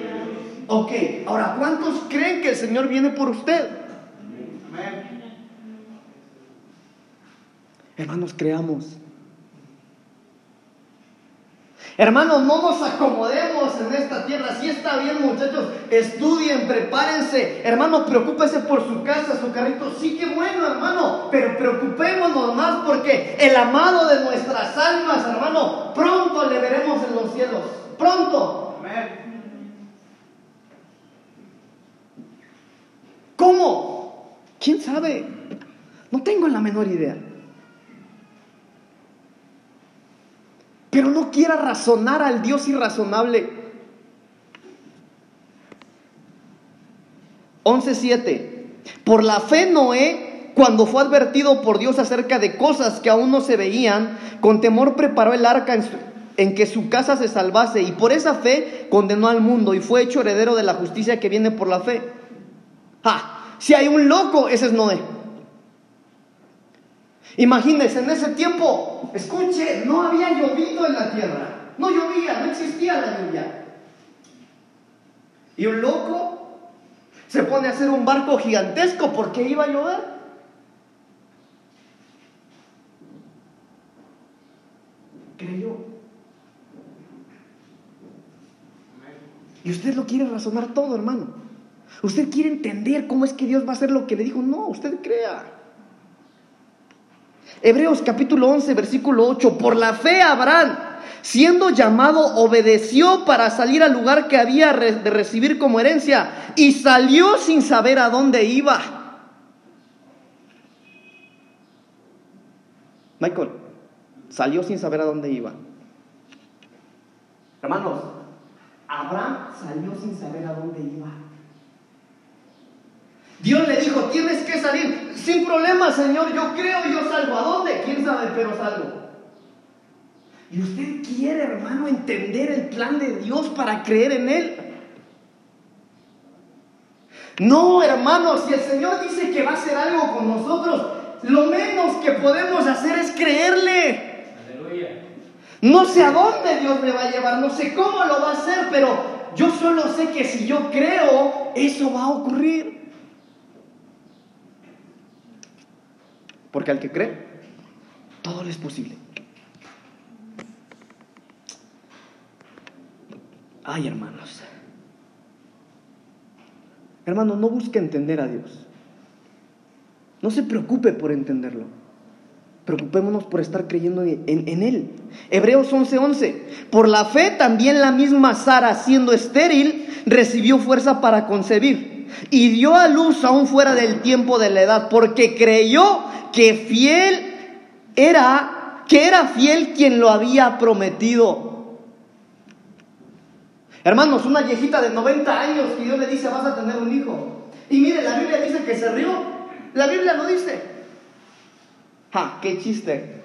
Ok, ahora, ¿cuántos creen que el Señor viene por usted? Hermanos, creamos. Hermanos, no nos acomodemos en esta tierra. Si está bien, muchachos, estudien, prepárense. Hermano, preocúpese por su casa, su carrito. Sí, que bueno, hermano. Pero preocupémonos más porque el amado de nuestras almas, hermano, pronto le veremos en los cielos. Pronto. ¿Cómo? ¿Quién sabe? No tengo la menor idea. Pero no quiera razonar al Dios irrazonable. 11.7. Por la fe Noé, cuando fue advertido por Dios acerca de cosas que aún no se veían, con temor preparó el arca en, que su casa se salvase y por esa fe condenó al mundo y fue hecho heredero de la justicia que viene por la fe. Ah, si hay un loco, ese es Noé. Imagínense, en ese tiempo, escuche, no había llovido en la tierra. No llovía, no existía la lluvia. Y un loco se pone a hacer un barco gigantesco porque iba a llover. Creyó. Y usted lo quiere razonar todo, hermano. Usted quiere entender cómo es que Dios va a hacer lo que le dijo. No, usted crea. Hebreos capítulo 11, versículo 8. Por la fe Abraham, siendo llamado, obedeció para salir al lugar que había de recibir como herencia y salió sin saber a dónde iba. Michael, salió sin saber a dónde iba. Hermanos, Abraham salió sin saber a dónde iba. Dios le dijo, tienes que salir. Sin problema, Señor, yo creo, yo salgo. ¿A dónde? ¿Quién sabe? Pero salgo. Y usted quiere, hermano, entender el plan de Dios para creer en Él. No, hermano, si el Señor dice que va a hacer algo con nosotros, lo menos que podemos hacer es creerle. No sé a dónde Dios me va a llevar, no sé cómo lo va a hacer, pero yo solo sé que si yo creo, eso va a ocurrir. Porque al que cree, todo le es posible. Ay, hermanos. Hermano, no busque entender a Dios. No se preocupe por entenderlo. Preocupémonos por estar creyendo en, Él. Hebreos 11:11. Por la fe también la misma Sara, siendo estéril, recibió fuerza para concebir y dio a luz aún fuera del tiempo de la edad, porque creyó que fiel era, que era fiel quien lo había prometido. Hermanos, una viejita de 90 años que Dios le dice vas a tener un hijo. Y mire, la Biblia dice que se rió. La Biblia no dice. ¡Ja! ¡Qué chiste!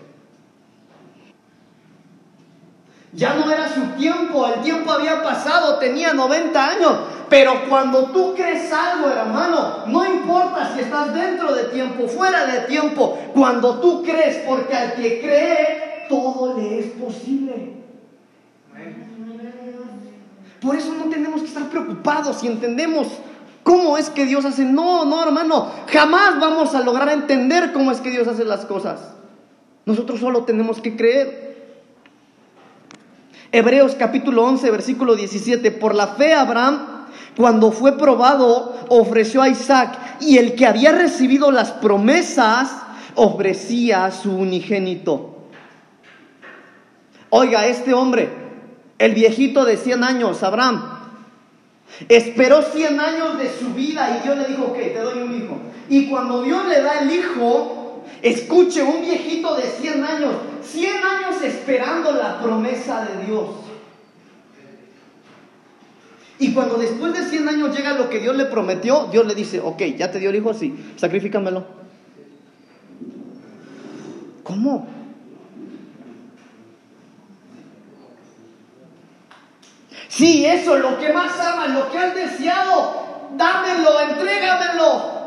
Ya no era su tiempo, el tiempo había pasado, tenía 90 años. Pero cuando tú crees algo, hermano, no importa si estás dentro de tiempo, fuera de tiempo, cuando tú crees, porque al que cree, todo le es posible. Por eso no tenemos que estar preocupados si entendemos cómo es que Dios hace. No, no, hermano, jamás vamos a lograr entender cómo es que Dios hace las cosas. Nosotros solo tenemos que creer. Hebreos capítulo 11, versículo 17. Por la fe Abraham, cuando fue probado, ofreció a Isaac y el que había recibido las promesas ofrecía su unigénito. Oiga, este hombre, el viejito de 100 años, Abraham, esperó 100 años de su vida y Dios le dijo, ok, te doy un hijo. Y cuando Dios le da el hijo, escuche, un viejito de 100 años, 100 años esperando la promesa de Dios. Y cuando después de 100 años llega lo que Dios le prometió, Dios le dice, ok, ya te dio el hijo, sí, sacrifícamelo. ¿Cómo? Sí, eso, lo que más amas, lo que has deseado, dámelo, entrégamelo.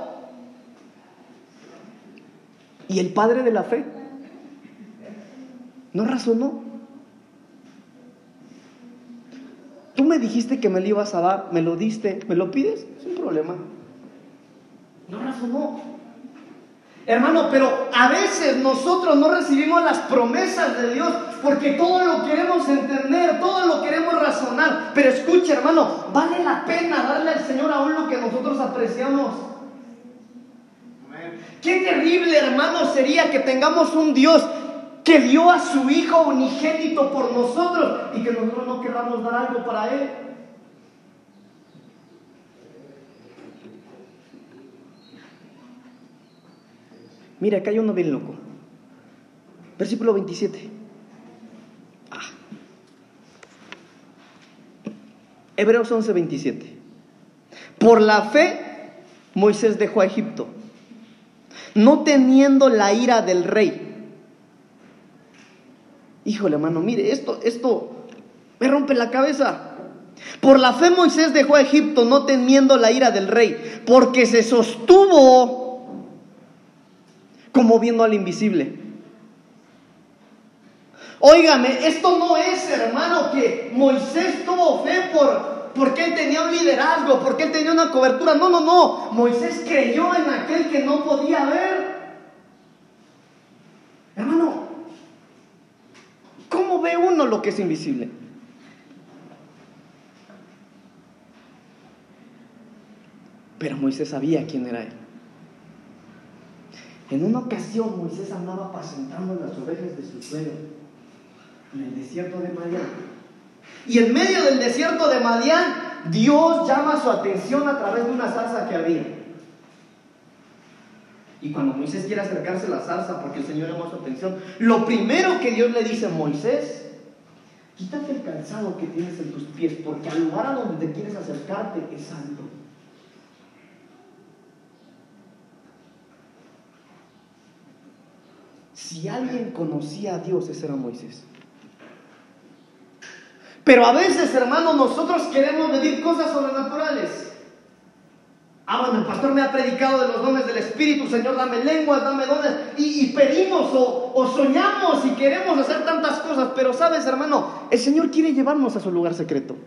Y el padre de la fe no razonó. Tú me dijiste que me lo ibas a dar, me lo diste, me lo pides, sin problema. No razonó. Hermano, pero a veces nosotros no recibimos las promesas de Dios porque todo lo queremos entender, todo lo queremos razonar. Pero escucha, hermano, vale la pena darle al Señor aún lo que nosotros apreciamos. Qué terrible, hermano, sería que tengamos un Dios que dio a su Hijo unigénito por nosotros y que nosotros no queramos dar algo para Él. Mira, acá hay uno bien loco. Versículo 27. Ah. Hebreos 11, 27. Por la fe, Moisés dejó a Egipto, no teniendo la ira del rey. Híjole, hermano, mire, esto, esto me rompe la cabeza. Por la fe Moisés dejó a Egipto no temiendo la ira del rey, porque se sostuvo como viendo al invisible. Óigame, esto no es, hermano, que Moisés tuvo fe por porque él tenía un liderazgo, porque él tenía una cobertura. No, no, no. Moisés creyó en aquel que no podía ver. Hermano, ¿cómo ve uno lo que es invisible? Pero Moisés sabía quién era él. En una ocasión Moisés andaba apacentando las ovejas de su suegro en el desierto de Madián. Y en medio del desierto de Madián, Dios llama su atención a través de una zarza que había. Y cuando Moisés quiere acercarse a la zarza porque el Señor llama su atención, lo primero que Dios le dice a Moisés, quítate el calzado que tienes en tus pies, porque al lugar a donde te quieres acercarte es santo. Si alguien conocía a Dios, ese era Moisés. Pero a veces, hermano, nosotros queremos medir cosas sobrenaturales. Ah, bueno, el pastor me ha predicado de los dones del Espíritu, Señor, dame lenguas, dame dones, y, pedimos o, soñamos y queremos hacer tantas cosas, pero sabes, hermano, el Señor quiere llevarnos a su lugar secreto.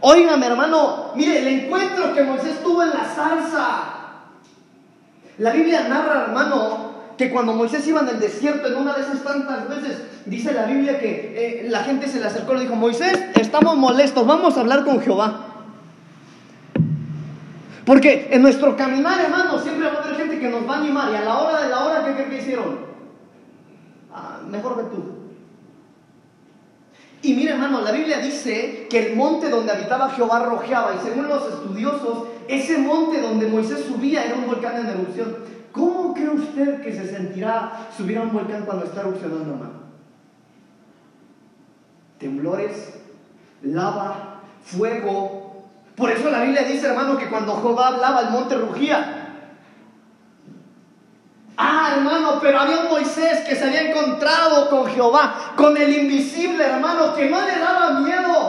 Óigame, hermano, mire, el encuentro que Moisés tuvo en la salsa, la Biblia narra, hermano, que cuando Moisés iba en el desierto, en una de esas tantas veces, dice la Biblia que eh, la gente se le acercó y le dijo, Moisés, estamos molestos, vamos a hablar con Jehová. Porque en nuestro caminar, hermano, siempre va a haber gente que nos va a animar y a la hora de la hora, ¿qué creen que hicieron? Ah, mejor ve tú. Y mire, hermano, la Biblia dice que el monte donde habitaba Jehová rojeaba, y según los estudiosos, ese monte donde Moisés subía era un volcán en erupción. ¿Cómo cree usted que se sentirá subir a un volcán cuando está erupcionando, hermano? Temblores, lava, fuego. Por eso la Biblia dice, hermano, que cuando Jehová hablaba, el monte rugía. Ah, hermano, pero había un Moisés que se había encontrado con Jehová, con el invisible, hermano, que no le daba miedo.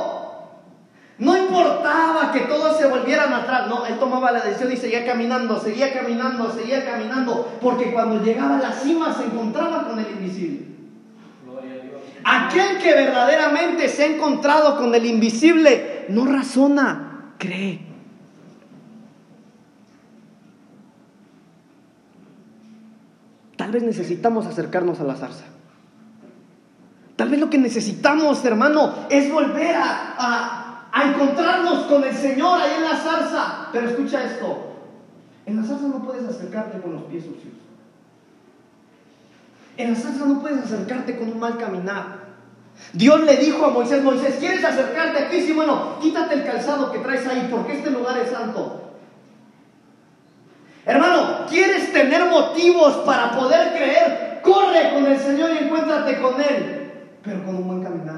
Importaba que todos se volvieran atrás, no, él tomaba la decisión y seguía caminando, seguía caminando, seguía caminando, porque cuando llegaba a la cima se encontraba con el invisible. Aquel que verdaderamente se ha encontrado con el invisible no razona, cree. Tal vez necesitamos acercarnos a la zarza. Tal vez lo que necesitamos, hermano, es volver a, a encontrarnos con el Señor ahí en la zarza. Pero escucha esto, en la zarza no puedes acercarte con los pies sucios. En la zarza no puedes acercarte con un mal caminar. Dios le dijo a Moisés, Moisés, ¿quieres acercarte aquí? Sí, bueno, quítate el calzado que traes ahí porque este lugar es santo. Hermano, ¿quieres tener motivos para poder creer? Corre con el Señor y encuéntrate con Él, pero con un buen caminar.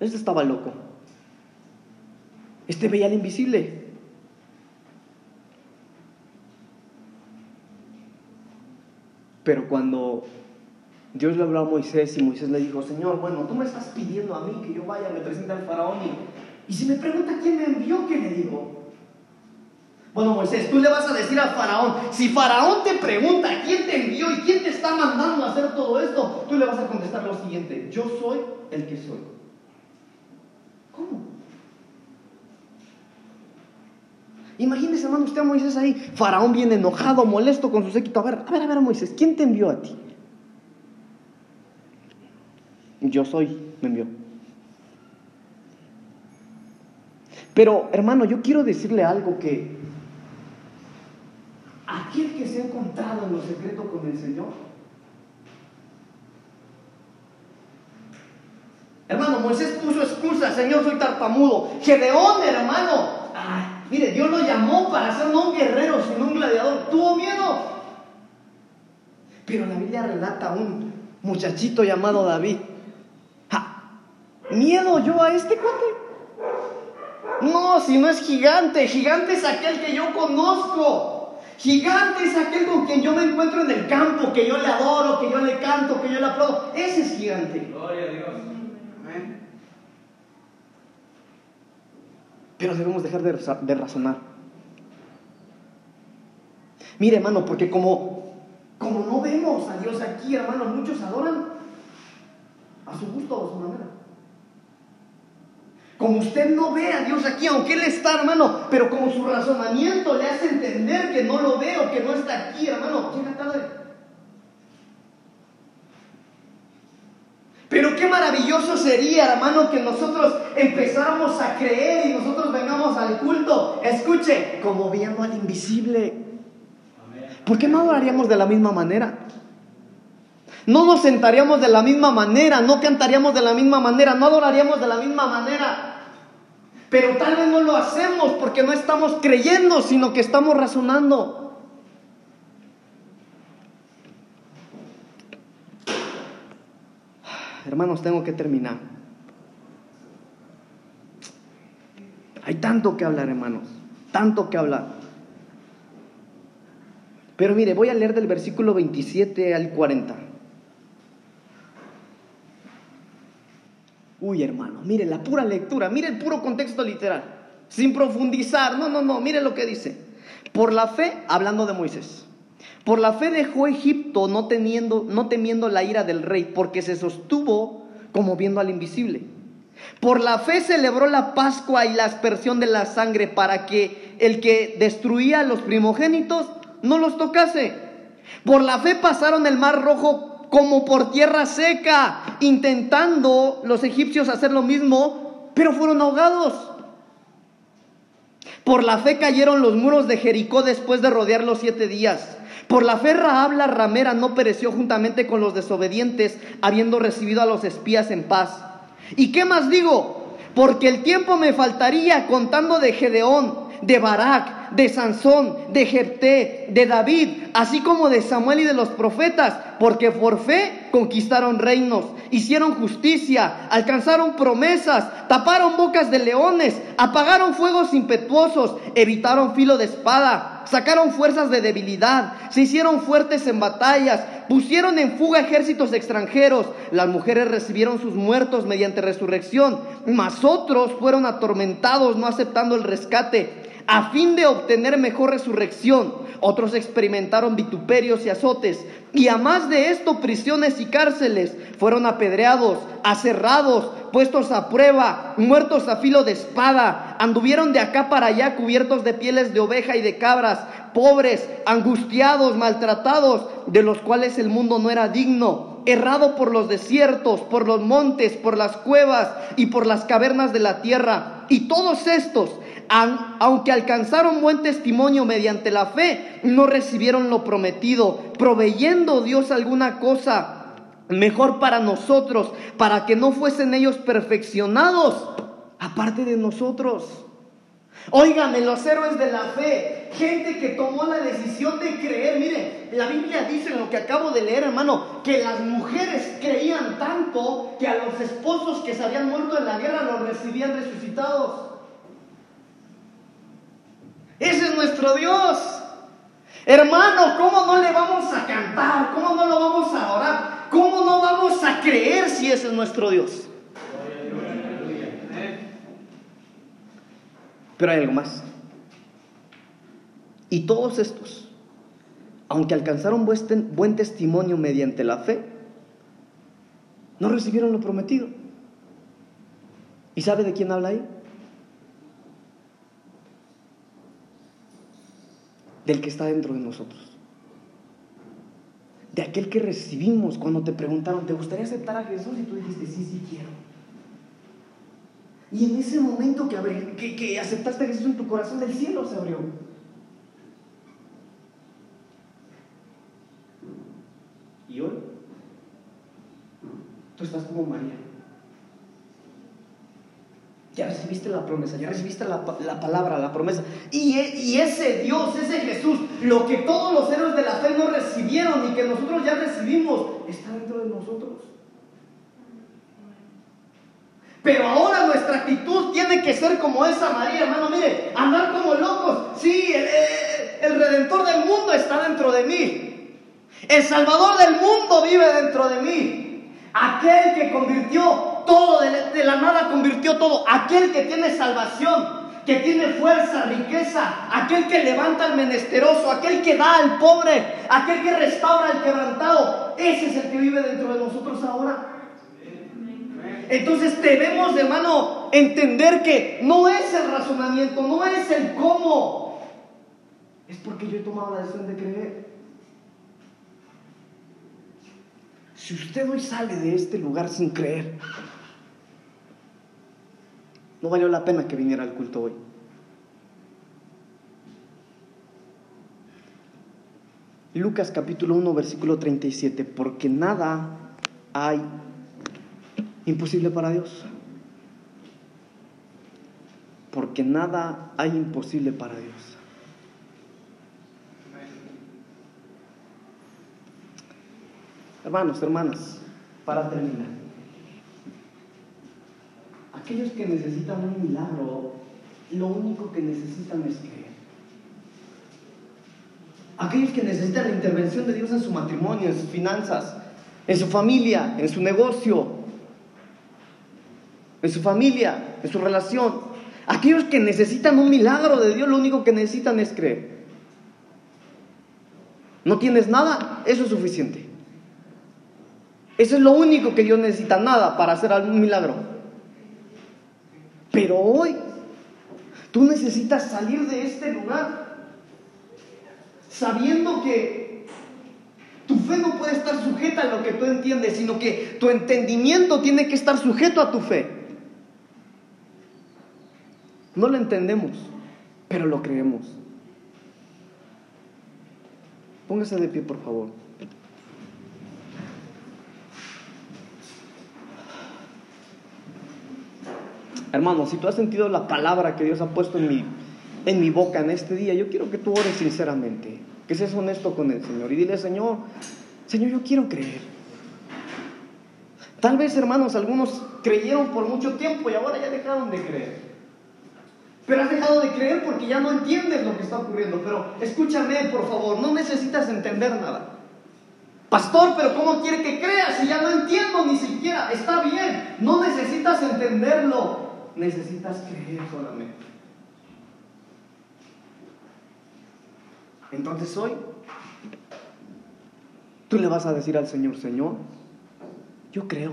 Este estaba loco. Este veía al invisible. Pero cuando Dios le habló a Moisés y Moisés le dijo, Señor, bueno, tú me estás pidiendo a mí que yo vaya, me presente al faraón y, y si me pregunta quién me envió, ¿qué le digo? Bueno, Moisés, tú le vas a decir al faraón, si faraón te pregunta quién te envió y quién te está mandando a hacer todo esto, tú le vas a contestar lo siguiente, yo soy el que soy. Imagínese, hermano, usted a Moisés ahí, Faraón viene enojado, molesto con su séquito. A ver, a ver, a ver, Moisés, ¿quién te envió a ti? Yo soy, me envió. Pero, hermano, yo quiero decirle algo que aquel que se ha encontrado en lo secreto con el Señor, Hermano, Moisés puso excusa, Señor, soy tartamudo. Gedeón, hermano, mire, Dios lo llamó para ser no un guerrero, sino un gladiador. Tuvo miedo. Pero la Biblia relata un, muchachito llamado David. ¿Miedo yo a este cuate? No, si no es gigante, gigante es aquel que yo conozco. Gigante es aquel con quien yo me encuentro en el campo, que yo le adoro, que yo le canto, que yo le aplaudo. Ese es gigante. Gloria a Dios. Pero debemos dejar de, razonar. Mire, hermano, porque como, como no vemos a Dios aquí, hermano, muchos adoran a su gusto o a su manera. Como usted no ve a Dios aquí, aunque Él está, hermano, pero como su razonamiento le hace entender que no lo veo, que no está aquí, hermano, llega tarde. Pero qué maravilloso sería, hermano, que nosotros empezáramos a creer y nosotros vengamos al culto, escuche, como viendo al invisible. ¿Por qué no adoraríamos de la misma manera? No nos sentaríamos de la misma manera, no cantaríamos de la misma manera, no adoraríamos de la misma manera. Pero tal vez no lo hacemos porque no estamos creyendo, sino que estamos razonando. Hermanos, tengo que terminar. Hay tanto que hablar, hermanos, tanto que hablar. Pero mire, voy a leer del versículo 27 al 40. Uy, hermano, mire la pura lectura, mire el puro contexto literal, sin profundizar. No, no, no, mire lo que dice. Por la fe, hablando de Moisés, por la fe dejó Egipto no, teniendo, no temiendo la ira del rey, porque se sostuvo como viendo al invisible. Por la fe celebró la Pascua y la aspersión de la sangre para que el que destruía a los primogénitos no los tocase. Por la fe pasaron el mar rojo como por tierra seca, intentando los egipcios hacer lo mismo, pero fueron ahogados. Por la fe cayeron los muros de Jericó después de rodear los siete días. Por la fe Rahab la ramera no pereció juntamente con los desobedientes, habiendo recibido a los espías en paz. ¿Y qué más digo? Porque el tiempo me faltaría contando de Gedeón, de Barak, de Sansón, de Jepté, de David, así como de Samuel y de los profetas, porque por fe conquistaron reinos, hicieron justicia, alcanzaron promesas, taparon bocas de leones, apagaron fuegos impetuosos, evitaron filo de espada, sacaron fuerzas de debilidad, se hicieron fuertes en batallas, pusieron en fuga ejércitos extranjeros, las mujeres recibieron sus muertos mediante resurrección, mas otros fueron atormentados no aceptando el rescate a fin de obtener mejor resurrección. Otros experimentaron vituperios y azotes, y a más de esto prisiones y cárceles. Fueron apedreados, aserrados, puestos a prueba, muertos a filo de espada. Anduvieron de acá para allá cubiertos de pieles de oveja y de cabras, pobres, angustiados, maltratados, de los cuales el mundo no era digno errado por los desiertos, por los montes, por las cuevas y por las cavernas de la tierra. Y todos estos, aunque alcanzaron buen testimonio mediante la fe, no recibieron lo prometido, proveyendo Dios alguna cosa mejor para nosotros, para que no fuesen ellos perfeccionados, aparte de nosotros. Óigame, los héroes de la fe, gente que tomó la decisión de creer. Mire, la Biblia dice en lo que acabo de leer, hermano, que las mujeres creían tanto que a los esposos que se habían muerto en la guerra los recibían resucitados. Ese es nuestro Dios. Hermano, ¿cómo no le vamos a cantar? ¿Cómo no lo vamos a adorar? ¿Cómo no vamos a creer si ese es nuestro Dios? Pero hay algo más. Y todos estos, aunque alcanzaron buen testimonio mediante la fe, no recibieron lo prometido. ¿Y sabe de quién habla ahí? Del que está dentro de nosotros. De aquel que recibimos cuando te preguntaron, ¿te gustaría aceptar a Jesús? Y tú dijiste, sí, sí quiero. Y en ese momento que, que, aceptaste a Jesús en tu corazón, del cielo se abrió. Y hoy, tú estás como María. Ya recibiste la promesa, ya recibiste la, palabra, la promesa. Y, y, ese Dios, ese Jesús, lo que todos los héroes de la fe no recibieron y que nosotros ya recibimos está dentro de nosotros. Pero ahora nuestra actitud tiene que ser como esa María, hermano. Mire, andar como locos. Sí, el, el, Redentor del mundo está dentro de mí. El Salvador del mundo vive dentro de mí. Aquel que convirtió todo, de, la nada convirtió todo. Aquel que tiene salvación que tiene fuerza, riqueza, aquel que levanta al menesteroso, aquel que da al pobre, aquel que restaura al quebrantado. Ese es el que vive dentro de nosotros ahora. Entonces debemos, hermano, entender que no es el razonamiento, no es el cómo. Es porque yo he tomado la decisión de creer. Si usted hoy sale de este lugar sin creer, no valió la pena que viniera al culto hoy. Lucas capítulo 1, versículo 37, porque nada hay imposible para Dios. Porque nada hay imposible para Dios. Hermanos, hermanas, para terminar, aquellos que necesitan un milagro, lo único que necesitan es creer. Aquellos que necesitan la intervención de Dios en su matrimonio, en sus finanzas, en su familia, en su negocio, en su familia, en su relación. Aquellos que necesitan un milagro de Dios, lo único que necesitan es creer. No tienes nada, eso es suficiente. Eso es lo único que Dios necesita, nada para hacer algún milagro. Pero hoy tú necesitas salir de este lugar sabiendo que tu fe no puede estar sujeta a lo que tú entiendes, sino que tu entendimiento tiene que estar sujeto a tu fe. No lo entendemos, pero lo creemos. Póngase de pie, por favor. Hermano, si tú has sentido la palabra que Dios ha puesto en mi, en mi boca en este día, yo quiero que tú ores sinceramente, que seas honesto con el Señor y dile, Señor, Señor, yo quiero creer. Tal vez, hermanos, algunos creyeron por mucho tiempo y ahora ya dejaron de creer. Pero has dejado de creer porque ya no entiendes lo que está ocurriendo. Pero escúchame, por favor, no necesitas entender nada. Pastor, pero ¿cómo quiere que creas si ya no entiendo ni siquiera? Está bien, no necesitas entenderlo, necesitas creer solamente. Entonces hoy, tú le vas a decir al Señor, Señor, yo creo.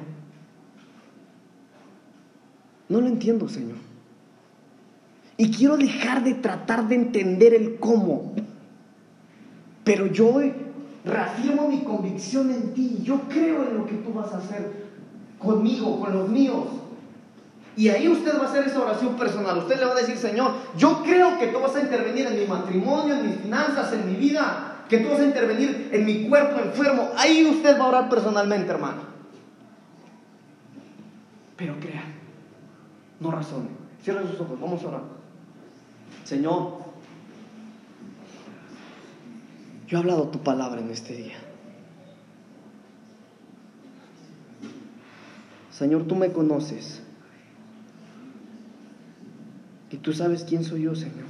No lo entiendo, Señor. Y quiero dejar de tratar de entender el cómo. Pero yo reafirmo mi convicción en ti. Yo creo en lo que tú vas a hacer conmigo, con los míos. Y ahí usted va a hacer esa oración personal. Usted le va a decir, Señor, yo creo que tú vas a intervenir en mi matrimonio, en mis finanzas, en mi vida. Que tú vas a intervenir en mi cuerpo enfermo. Ahí usted va a orar personalmente, hermano. Pero crea. No razone. Cierra sus ojos. Vamos a orar. Señor, yo he hablado tu palabra en este día. Señor, tú me conoces. Y tú sabes quién soy yo, Señor.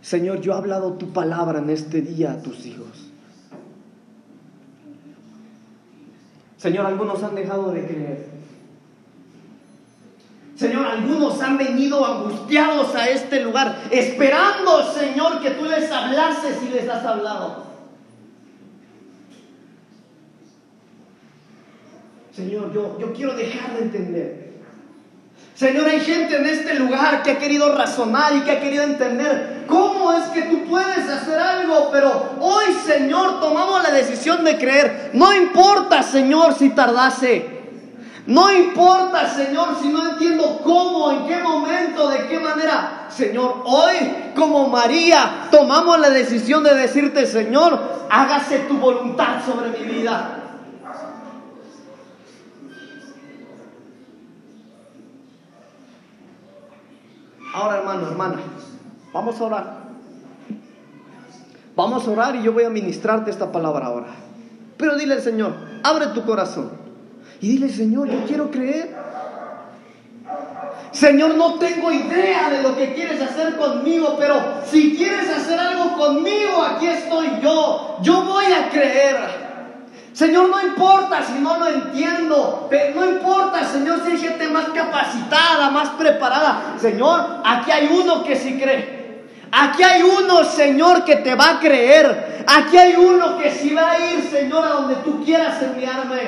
Señor, yo he hablado tu palabra en este día a tus hijos. Señor, algunos han dejado de creer. Señor, algunos han venido angustiados a este lugar, esperando, Señor, que tú les hablases y les has hablado. Señor, yo, yo quiero dejar de entender. Señor, hay gente en este lugar que ha querido razonar y que ha querido entender cómo es que tú puedes hacer algo, pero hoy, Señor, tomamos la decisión de creer. No importa, Señor, si tardase. No importa, Señor, si no entiendo cómo, en qué momento, de qué manera. Señor, hoy, como María, tomamos la decisión de decirte, Señor, hágase tu voluntad sobre mi vida. Ahora, hermano, hermana, vamos a orar. Vamos a orar y yo voy a ministrarte esta palabra ahora. Pero dile al Señor, abre tu corazón. Y dile, Señor, yo quiero creer. Señor, no tengo idea de lo que quieres hacer conmigo, pero si quieres hacer algo conmigo, aquí estoy yo. Yo voy a creer. Señor, no importa si no lo entiendo, no importa, Señor, si hay gente más capacitada, más preparada. Señor, aquí hay uno que sí cree. Aquí hay uno, Señor, que te va a creer. Aquí hay uno que sí va a ir, Señor, a donde tú quieras enviarme.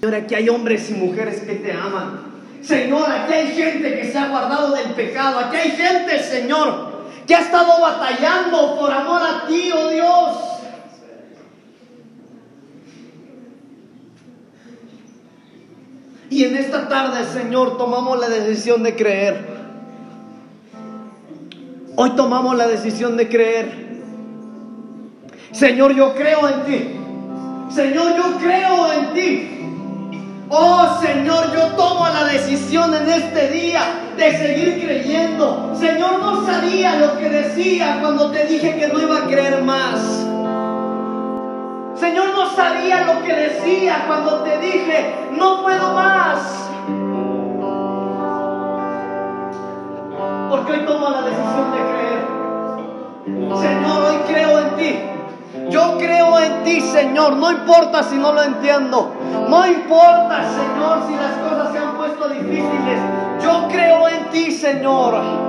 Señor, aquí hay hombres y mujeres que te aman. Señor, aquí hay gente que se ha guardado del pecado. Aquí hay gente, Señor, que ha estado batallando por amor a ti, oh Dios. Y en esta tarde, Señor, tomamos la decisión de creer. Hoy tomamos la decisión de creer. Señor, yo creo en ti. Señor, yo creo en ti. Oh Señor, yo tomo la decisión en este día de seguir creyendo. Señor, no sabía lo que decía cuando te dije que no iba a creer más. Señor, no sabía lo que decía cuando te dije, no puedo más. Porque hoy tomo la decisión de creer. Señor, hoy creo en ti. Yo creo en ti, Señor. No importa si no lo entiendo. No importa, Señor, si las cosas se han puesto difíciles. Yo creo en ti, Señor.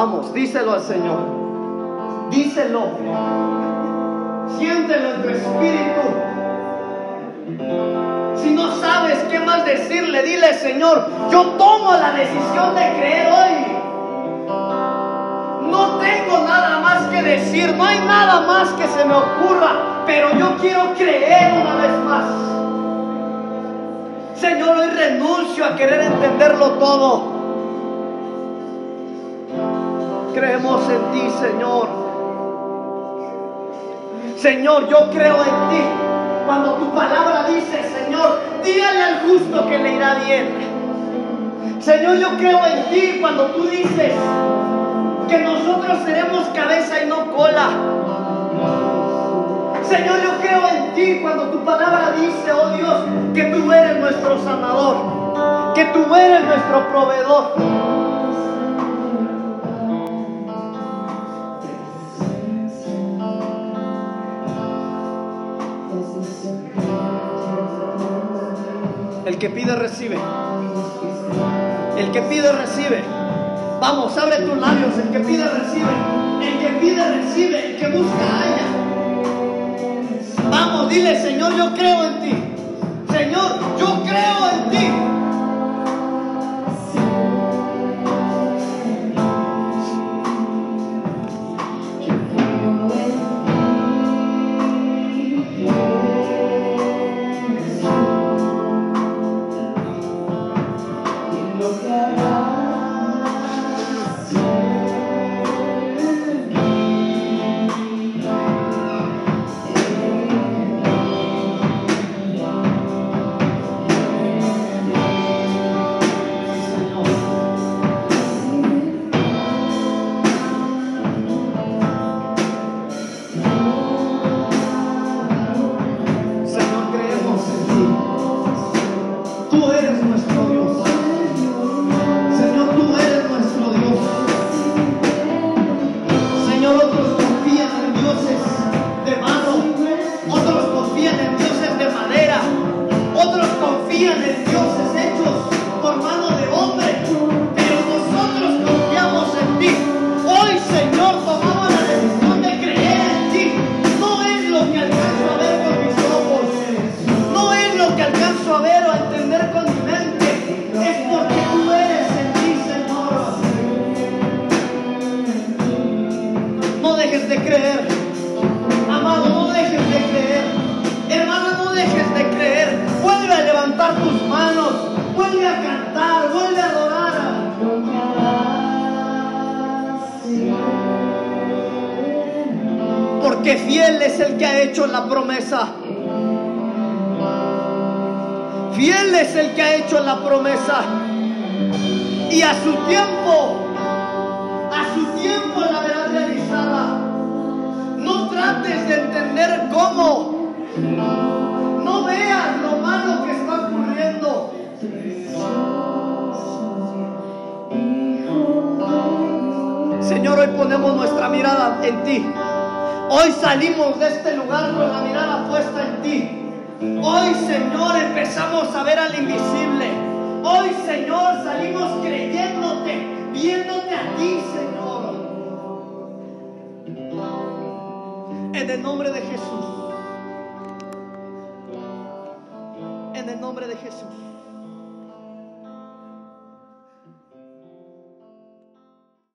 Vamos, díselo al Señor. Díselo. Siéntelo en tu espíritu. Si no sabes qué más decirle, dile, Señor, yo tomo la decisión de creer hoy. No tengo nada más que decir, no hay nada más que se me ocurra, pero yo quiero creer una vez más. Señor, hoy renuncio a querer entenderlo todo. Creemos en ti, Señor. Señor, yo creo en ti. Cuando tu palabra dice, Señor, dígale al justo que le irá bien. Señor, yo creo en ti cuando tú dices que nosotros seremos cabeza y no cola. Señor, yo creo en ti cuando tu palabra dice, oh Dios, que tú eres nuestro sanador, que tú eres nuestro proveedor. El que pide recibe. El que pide recibe. Vamos, abre tus labios. El que pide recibe. El que pide recibe. El que busca haya. Vamos, dile, Señor, yo creo en ti. Señor, yo creo en ti.